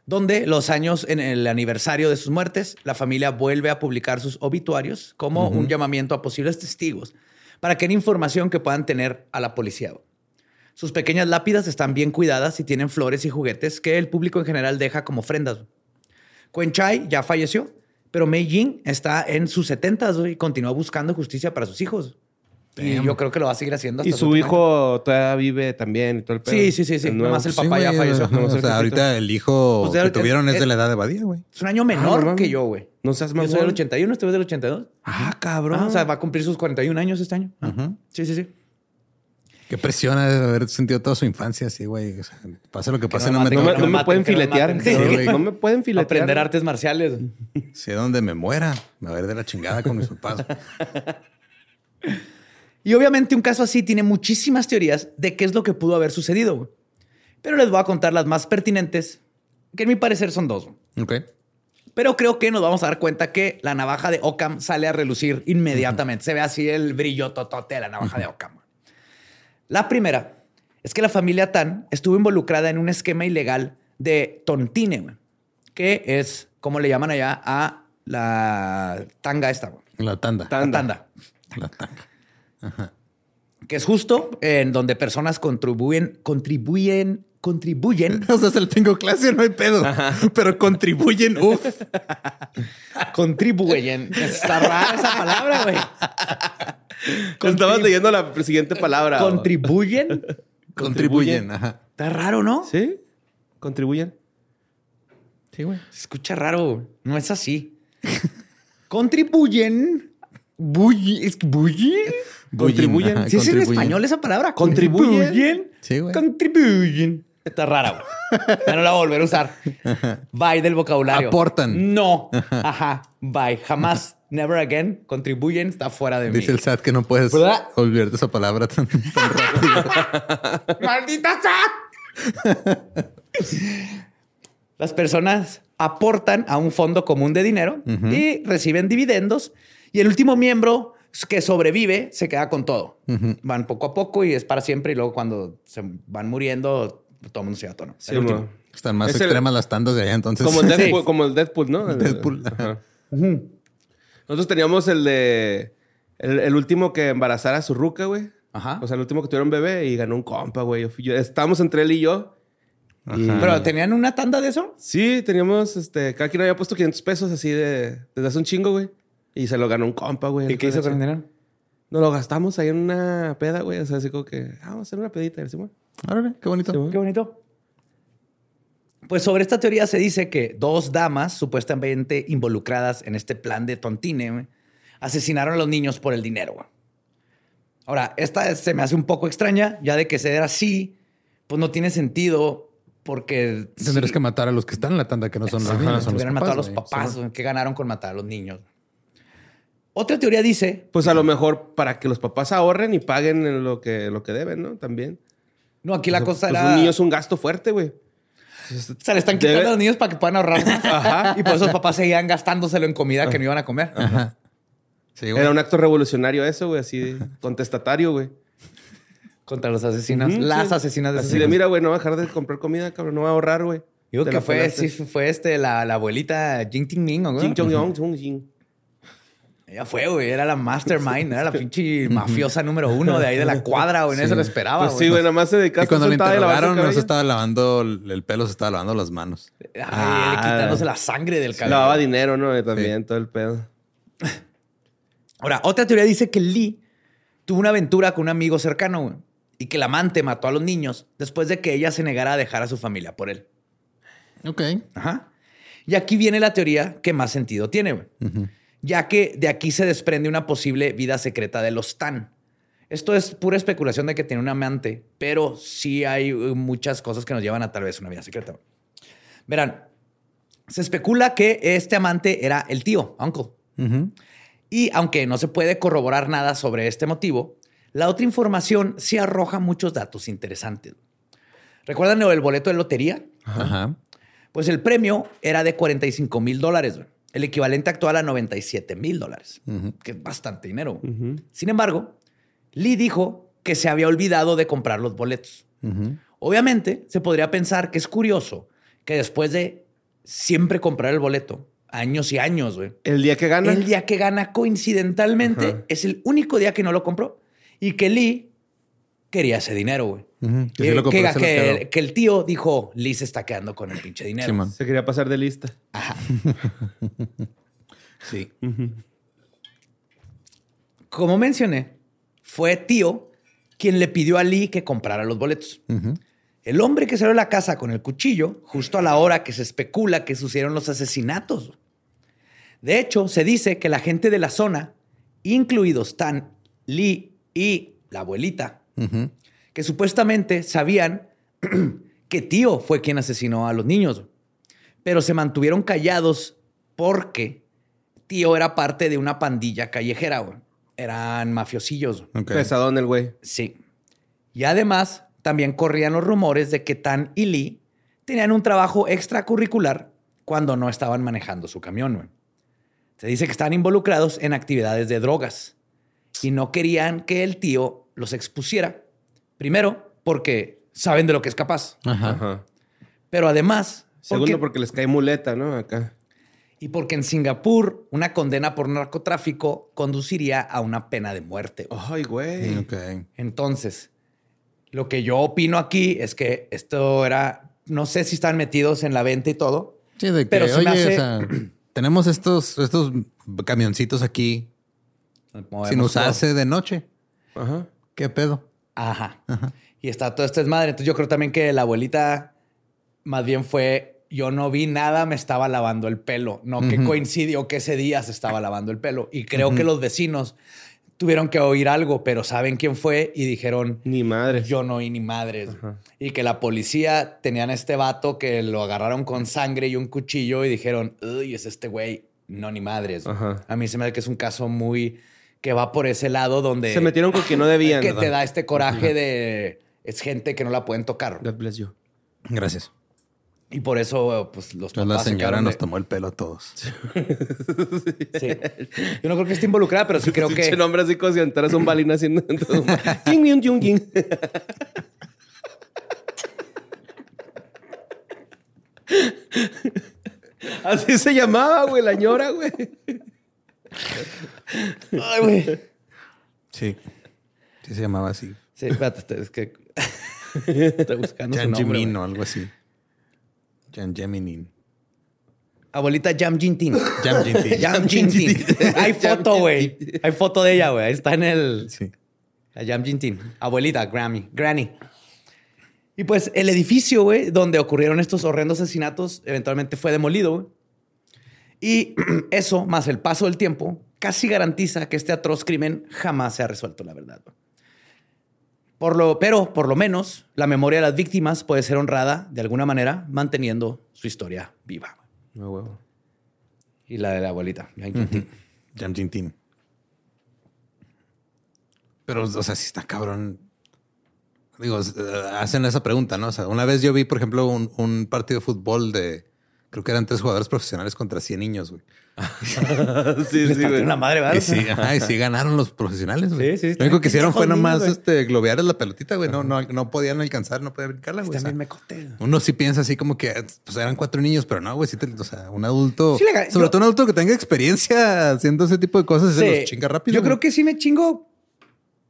donde los años en el aniversario de sus muertes, la familia vuelve a publicar sus obituarios como un llamamiento a posibles testigos para que den información que puedan tener a la policía. Sus pequeñas lápidas están bien cuidadas y tienen flores y juguetes que el público en general deja como ofrendas. Quen Chai ya falleció, pero Mei Ying está en sus 70 y continúa buscando justicia para sus hijos. Y Damn. yo creo que lo va a seguir haciendo. hasta Y su hijo todavía vive también y todo el pedo. Sí, sí, sí, sí. Nomás el Sí, papá ya güey, falleció. O sea, ahorita el hijo Pues que tuvieron es de la edad de Badía, güey. Es un año menor que yo, güey. No seas Yo mamón. soy del 81, este es del 82. Ah, cabrón. Ah, o sea, va a cumplir sus 41 años este año. Ujú. Sí, sí, sí. Qué presión de haber sentido toda su infancia así, güey. O sea, pase lo que pase, no no, me maten, No me, no me pueden filetear. maten. No, Sí, güey. no me pueden filetear. Aprender artes marciales. Si donde me muera, me va a ir de la chingada con mis papás. [laughs] Y obviamente un caso así tiene muchísimas teorías de qué es lo que pudo haber sucedido. Pero les voy a contar las más pertinentes, que en mi parecer son dos. ok. Pero creo que nos vamos a dar cuenta que la navaja de Ockham sale a relucir inmediatamente. Se ve así el brillo totote de la navaja de Ockham. La primera es que la familia Tan estuvo involucrada en un esquema ilegal de tontine, que es como le llaman allá a la tanga esta. La tanda. La Tanda. La tanda. Que es justo en donde personas contribuyen, contribuyen, contribuyen, [laughs] O sea, se lo tengo clase, no hay pedo. Pero contribuyen, uff. [laughs] contribuyen. Está rara esa palabra, güey. Estabas leyendo la siguiente palabra. [laughs] Contribuyen. Contribuyen, ajá. Está raro, ¿no? ¿Sí? ¿Contribuyen? Sí, güey. Se escucha raro. No es así. Contribuyen. Buy- es que ¿Buyen? Contribuyen. ajá, ¿Sí es en contribuyen. español esa palabra? ¿Contribuyen? Sí, güey. Contribuyen. Está rara, güey. Ya no la voy a volver a usar. [laughs] Bye del vocabulario. Aportan. No. Ajá. Bye. Jamás. Never again. Contribuyen. Está fuera de Dice mí. el SAT que no puedes ¿Verdad? olvidarte esa palabra tan, tan rápido. [laughs] ¡Maldita SAT! Las personas aportan a un fondo común de dinero y reciben dividendos. Y el último miembro que sobrevive se queda con todo. Van poco a poco y es para siempre. Y luego cuando se van muriendo, todo el mundo se va a tono. Sí, El último. mo. Están más Es el- extremas las tandas de allá, entonces. Como el Sí. Deadpool, como el Deadpool, ¿no? El- Deadpool. Ajá. Nosotros teníamos el de... El, el último que embarazara a su ruca, güey. Ajá. O sea, el último que tuvieron bebé y ganó un compa, güey. Estábamos entre él y yo. Y- Ajá. Pero tenían una tanda de eso. Sí, teníamos, este... Cada quien había puesto 500 pesos así de... Desde hace un chingo, güey. Y se lo ganó un compa, güey. ¿Y qué hizo con el dinero? Nos lo gastamos ahí en una peda, güey. O sea, así como que... ah, vamos a hacer una pedita. Y decimos, Órale, qué bonito. Qué bonito. Pues sobre esta teoría se dice que dos damas supuestamente involucradas en este plan de tontine güey, asesinaron a los niños por el dinero. güey. Ahora, esta se me hace un poco extraña, ya de que ser así, pues no tiene sentido porque Tendrás si que matar a los que están en la tanda, que no son los niños, son los papás. matado a los papás, güey, ¿qué ganaron con matar a los niños? Otra teoría dice, Pues a lo mejor para que los papás ahorren y paguen en lo que, lo que deben, ¿no? También. no, aquí la cosa Pues era... un niño es un gasto fuerte, güey. O sea, le están quitando Debe- a los niños para que puedan ahorrar más. [laughs] Ajá. Y por eso los papás seguían gastándoselo en comida que no iban a comer. Ajá. Sí, güey. Era un acto revolucionario eso, güey, así contestatario, güey. Contra los asesinos. Las sí. asesinas de Así asesinos. de, mira, güey, no voy a dejar de comprar comida, cabrón, no voy a ahorrar, güey. Digo Te que fue, sí, fue este, la, la abuelita Jing Ting Ming, ¿o qué? Jing, chong, yong, jing. Ella fue, güey. Era la mastermind. Era la pinche mafiosa número uno de ahí de la [laughs] cuadra, güey. En eso lo esperaba, Pues sí, güey, nada más se dedicaba Y cuando a y lavarse el interrogaron, no se estaba lavando el el pelo, se estaba lavando las manos. Ay, Ah. quitándose la sangre del cabello. Lavaba dinero, ¿no? También, todo el pedo. [laughs] Ahora, otra teoría dice que Lee tuvo una aventura con un amigo cercano, güey. Y que el amante mató a los niños después de que ella se negara a dejar a su familia por él. Ok. Ajá. Y aquí viene la teoría que más sentido tiene, güey. Ya que de aquí se desprende una posible vida secreta de los Tan. Esto es pura especulación de que tiene un amante, pero sí hay eh, muchas cosas que nos llevan a tal vez una vida secreta. Verán, se especula que este amante era el tío, uncle. Y aunque no se puede corroborar nada sobre este motivo, la otra información sí arroja muchos datos interesantes. ¿Recuerdan el boleto de lotería? Ajá. Pues el premio era de 45 mil dólares. El equivalente actual a 97 mil dólares, que es bastante dinero. Sin embargo, Lee dijo que se había olvidado de comprar los boletos. Obviamente, se podría pensar que es curioso que después de siempre comprar el boleto, años y años, güey, El día que gana. el día que gana coincidentalmente es el único día que no lo compró y que Lee quería ese dinero, güey. Que Eh, sí que, el tío dijo, Lee se está quedando con el pinche dinero. Se quería pasar de lista. [laughs] Sí. Como mencioné, fue tío quien le pidió a Lee que comprara los boletos. El hombre que salió de la casa con el cuchillo, justo a la hora que se especula que sucedieron los asesinatos. De hecho, se dice que la gente de la zona, incluidos Tan, Lee y la abuelita, Que supuestamente sabían [clears throat] que tío fue quien asesinó a los niños, pero se mantuvieron callados porque tío era parte de una pandilla callejera, güey. Eran mafiosillos. Pesadón el güey. Sí. Y además, también corrían los rumores de que Tan y Lee tenían un trabajo extracurricular cuando no estaban manejando su camión. güey. Se dice que estaban involucrados en actividades de drogas y no querían que el tío los expusiera. Primero, porque saben de lo que es capaz. Ajá. Ajá. Pero además, Segundo, porque- porque les cae muleta, ¿no? Acá. y porque en Singapur una condena por narcotráfico conduciría a una pena de muerte. Ay, güey. Ok. Entonces, lo que yo opino aquí es que esto era, no sé si están metidos en la venta y todo, Sí, de que, Pero se me oye, hace- o sea, [clears throat] tenemos estos, estos camioncitos aquí Movemos sin todo. usarse de noche. Ajá. ¿Qué pedo? Ajá. Y está todo este desmadre. Entonces yo creo también que la abuelita más bien fue, yo no vi nada, me estaba lavando el pelo. No que Ujú. coincidió que ese día se estaba lavando el pelo. Y creo que los vecinos tuvieron que oír algo, pero saben quién fue y dijeron, Ni madre. yo no oí ni madres. Ajá. Y que la policía tenían a este vato que lo agarraron con sangre y un cuchillo y dijeron, uy, es este güey, no ni madres. Ajá. A mí se me hace que es un caso muy que va por ese lado donde Se metieron con quien no debían. que te da este coraje de es gente que no la pueden tocar. God bless you. Gracias. Y por eso, pues los la papás se señora nos de- tomó el pelo a todos. [laughs] Sí. Yo no creo que esté involucrada, pero sí creo que nombre así como si entraras un balín haciendo. [laughs] [laughs] Así se llamaba, güey, la ñora, güey. Ay, güey. Sí. Sí se llamaba así. Sí, espérate, es que [laughs] estoy buscando su Jan nombre. Jimin o algo así. Jan Geminin. Abuelita Jam Jintin. Jam Jintin. [laughs] Jam Jintin. [laughs] Hay foto, güey. Hay foto de ella, güey. Ahí está en el Sí. La Jam Jintin. Abuelita, Grammy, Granny. Y pues el edificio, güey, donde ocurrieron estos horrendos asesinatos, eventualmente fue demolido, güey. Y [clears throat] eso, más el paso del tiempo, casi garantiza que este atroz crimen jamás se ha resuelto, la verdad. Por lo, pero, por lo menos, la memoria de las víctimas puede ser honrada de alguna manera, manteniendo su historia viva. No, huevo. Y la de la abuelita. Jintin. Jam Jintin. Pero, o sea, si está cabrón. Digo, eh, hacen esa pregunta, ¿no? O sea, una vez yo vi, por ejemplo, un, un partido de fútbol de. Creo que eran tres jugadores profesionales contra 100 niños, güey. [laughs] sí, Les sí, güey. una madre, ¿verdad? Y sí, ajá, y sí ganaron los profesionales, güey. Sí, sí, Lo único que hicieron fue niños, nomás este, globear la pelotita, güey. No, no, no podían alcanzar, no podían brincarla, güey. O sea, También me conté. Uno sí piensa así como que pues eran cuatro niños, pero no, güey. Sí te- o sea, un adulto, le- sobre yo- todo un adulto que tenga experiencia haciendo ese tipo de cosas, se los chinga rápido. Yo güey. creo que sí me chingo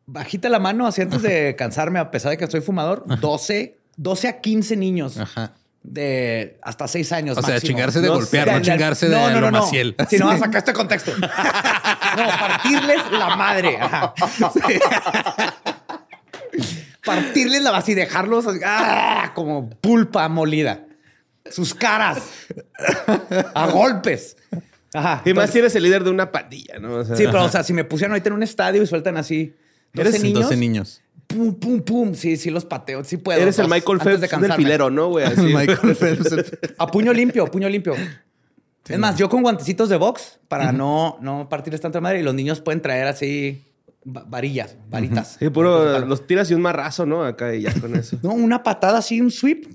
bajita la mano así antes de [laughs] cansarme, a pesar de que soy fumador. 12, 12 a 15 niños Ajá. De hasta 6 años. O sea, chingarse de No golpear, no chingarse de lo maciel. [laughs] Si no, saca este contexto. [laughs] no, partirles la madre. Ajá. partirles la base y dejarlos así, ¡ah! como pulpa molida. Sus caras. A golpes. Ajá. Y más si eres el líder de una pandilla, ¿no? O sea, Sí, pero o sea, si me pusieran ahorita en un estadio y sueltan así 12 Eres niños, 12 niños. Pum, pum, pum. Sí, sí los pateo, sí puedo. Eres el Michael antes Phelps de del filero, ¿no, güey? [laughs] Michael Phelps. el- A puño limpio, puño limpio. es más, yo con guantecitos de box para no, no partirles tanta madre y los niños pueden traer así va- varillas, varitas. Sí, puro, los tiras y un marrazo, ¿no? Acá y ya con [laughs] eso. No, una patada así, un sweep,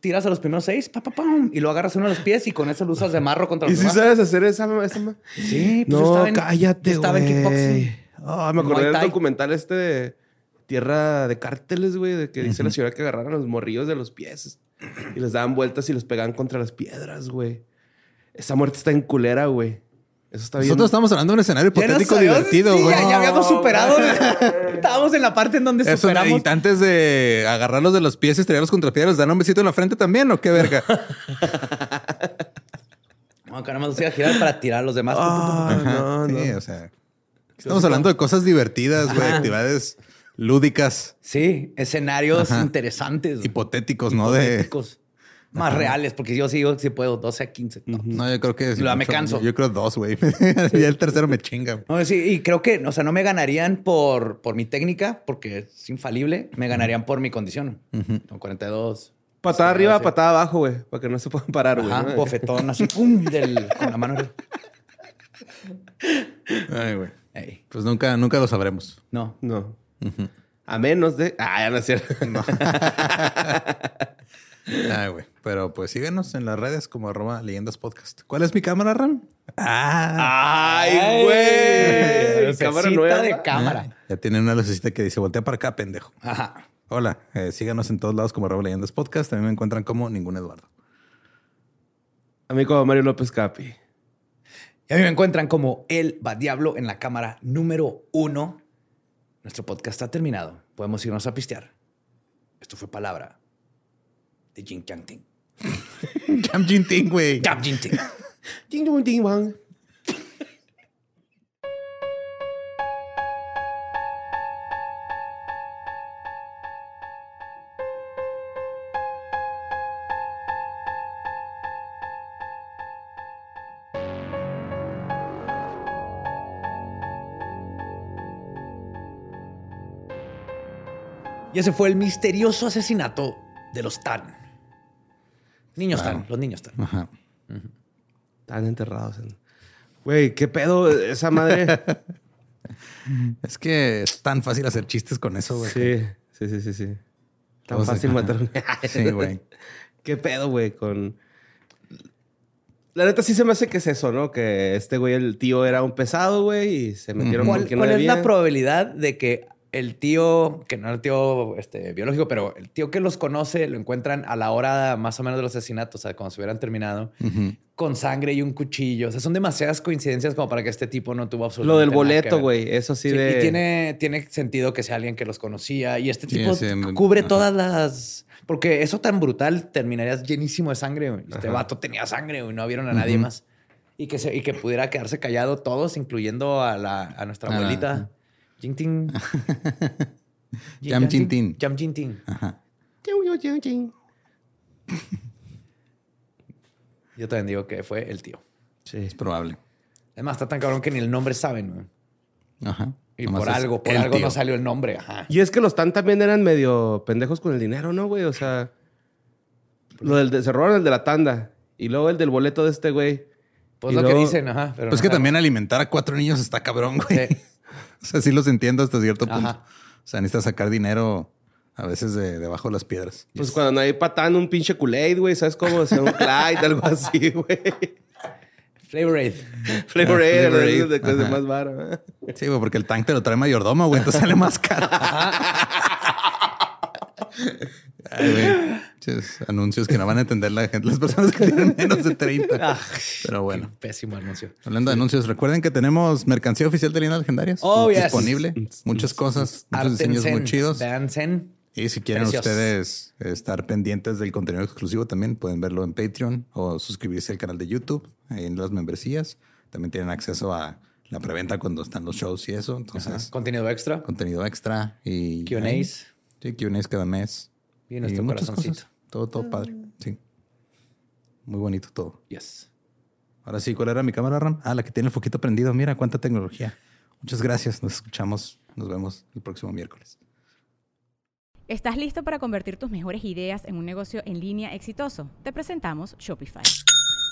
tiras a los primeros seis, pa, pa, pam, y lo agarras uno de los pies y con eso lo usas de marro contra ¿Y los si demás. sabes hacer esa? esa ma- Sí, pues yo no, estaba en- cállate, yo estaba en kickboxing. Ah, me acordé del documental este de Tierra de Cárteles, güey, de que dice la señora que agarraron a los morrillos de los pies y les daban vueltas y los pegaban contra las piedras, güey. Esa muerte está en culera, güey. Eso está bien. Nosotros estamos hablando de un escenario hipotético divertido, sí, güey. ya, ya habíamos superado. Estábamos en la parte en donde Eso, superamos. y antes de agarrarlos de los pies y estrellarlos contra piedras, ¿dan un besito en la frente también o qué verga? [laughs] No, acá nada más a girar para tirar a los demás. Ah, no, sí, no. o sea. Estamos hablando de cosas divertidas, güey, Ajá. actividades lúdicas, Sí, escenarios Ajá. interesantes. hipotéticos, ¿no? De, hipotéticos. más reales, porque yo sí, yo sí puedo 12 a 15. No, No, yo creo que... sí, La me mucho- canso. Yo creo dos, güey. [laughs] ya el tercero me chinga. No, sí, y creo que, o sea, no me ganarían por, por mi técnica, porque es infalible, me ganarían por mi condición. Con 42. Patada Sí, arriba, sí. patada abajo, güey. Para que no se puedan parar, güey. Ajá, ¿no? bofetón así, pum, del, con la mano. Ay, güey. Ey, Pues nunca, nunca lo sabremos. no. No. A menos de. Ah, ya no es cierto. [laughs] Ay, güey. Pero pues síganos en las redes como arroba leyendas podcast. ¿Cuál es mi cámara, Ram? Ah. ¡Ay, güey! Cámara nueva. de cámara. Ya tiene una lucecita que dice voltea para acá, pendejo. Ajá. Hola, eh, síganos en todos lados como arroba leyendas podcast. También me encuentran como ningún Eduardo. A mí como Mario López Capi. Y a mí me encuentran como el Diablo en la cámara número uno. Nuestro podcast está terminado. Podemos irnos a pistear. Esto fue palabra de Jing Chang Ting. [laughs] Jin Ting, güey. Jam Jing Ting. Ding dong ding Y ese fue el misterioso asesinato de los Tan. Niños Wow. Tan, los niños Tan. Ajá. Están enterrados. en- Güey, qué pedo esa madre. [laughs] Es que es tan fácil hacer chistes con eso, güey. sí, sí, sí, sí, sí. Tan Todos- fácil matar un- Sí, güey. [laughs] ¿Qué pedo, güey? Con. La neta sí se me hace que es eso, ¿no? Que este güey, el tío, era un pesado, güey, y se metieron ¿Cuál, con cuál no es la probabilidad de que el tío, que no era el tío este, biológico, pero el tío que los conoce, lo encuentran a la hora más o menos de los asesinatos, o sea, cuando se hubieran terminado, con sangre y un cuchillo? O sea, son demasiadas coincidencias como para que este tipo no tuvo absolutamente Lo del boleto, güey. Eso sí, Sí, de. Y tiene, tiene sentido que sea alguien que los conocía. Y este tipo sí, cubre ajá. todas las. Porque eso tan brutal terminarías llenísimo de sangre. güey. Este Ajá. vato tenía sangre y no vieron a nadie más. Y que, se, y que pudiera quedarse callado todos, incluyendo a, la, a nuestra A la- abuelita. Jintin. Jam [laughs] Jintin. Jam Jintin. Ajá. Yo también digo que fue el tío. Sí. Es probable. Además, está tan cabrón que ni el nombre saben. güey. Ajá. Y Nomás por algo, por el algo tío. no salió el nombre. Ajá. Y es que los Tan también eran medio pendejos con el dinero, ¿no, güey? O sea, lo del de, se robaron el de la tanda y luego el del boleto de este güey. Pues Y lo que dicen, ajá. Pero Pues no que sabemos. también alimentar a cuatro niños está cabrón, güey. Sí. [laughs] O sea, sí los entiendo hasta cierto punto. Ajá. O sea, necesitas sacar dinero a veces de debajo de las piedras. Pues cuando no hay patán, un pinche Kool-Aid, güey, ¿sabes cómo? O sea, un Clyde, algo así, [laughs] güey. Flavor Aid. Flavor Ah, Aid, Flavor de, Aid, de, de ajá. más varo. ¿eh? Sí, güey, porque el tank te lo trae mayordomo, güey. Entonces sale más caro. Ay, güey. Chis, Anuncios que no van a entender la gente, las personas que tienen menos de 30. Ah, Pero bueno. Pésimo anuncio. Hablando de anuncios, recuerden que tenemos mercancía oficial de Líneas Legendarias. Oh, yes. disponible. Muchas cosas, muchos diseños Artensen, muy chidos. Dansen. Y si quieren Precios. ustedes estar pendientes del contenido exclusivo también, pueden verlo en Patreon o suscribirse al canal de YouTube, en las membresías. También tienen acceso a la preventa cuando están los shows y eso. Entonces, Contenido extra. contenido extra y... Q&As. Sí, Q&As cada mes. Y nuestro muchas corazoncito. cosas. Todo, todo padre. Sí. Muy bonito todo. Yes. Ahora sí, ¿cuál era mi cámara, Ram? Ah, la que tiene el foquito prendido. Mira cuánta tecnología. Muchas gracias. Nos escuchamos. Nos vemos el próximo miércoles. ¿Estás listo para convertir tus mejores ideas en un negocio en línea exitoso? Te presentamos Shopify.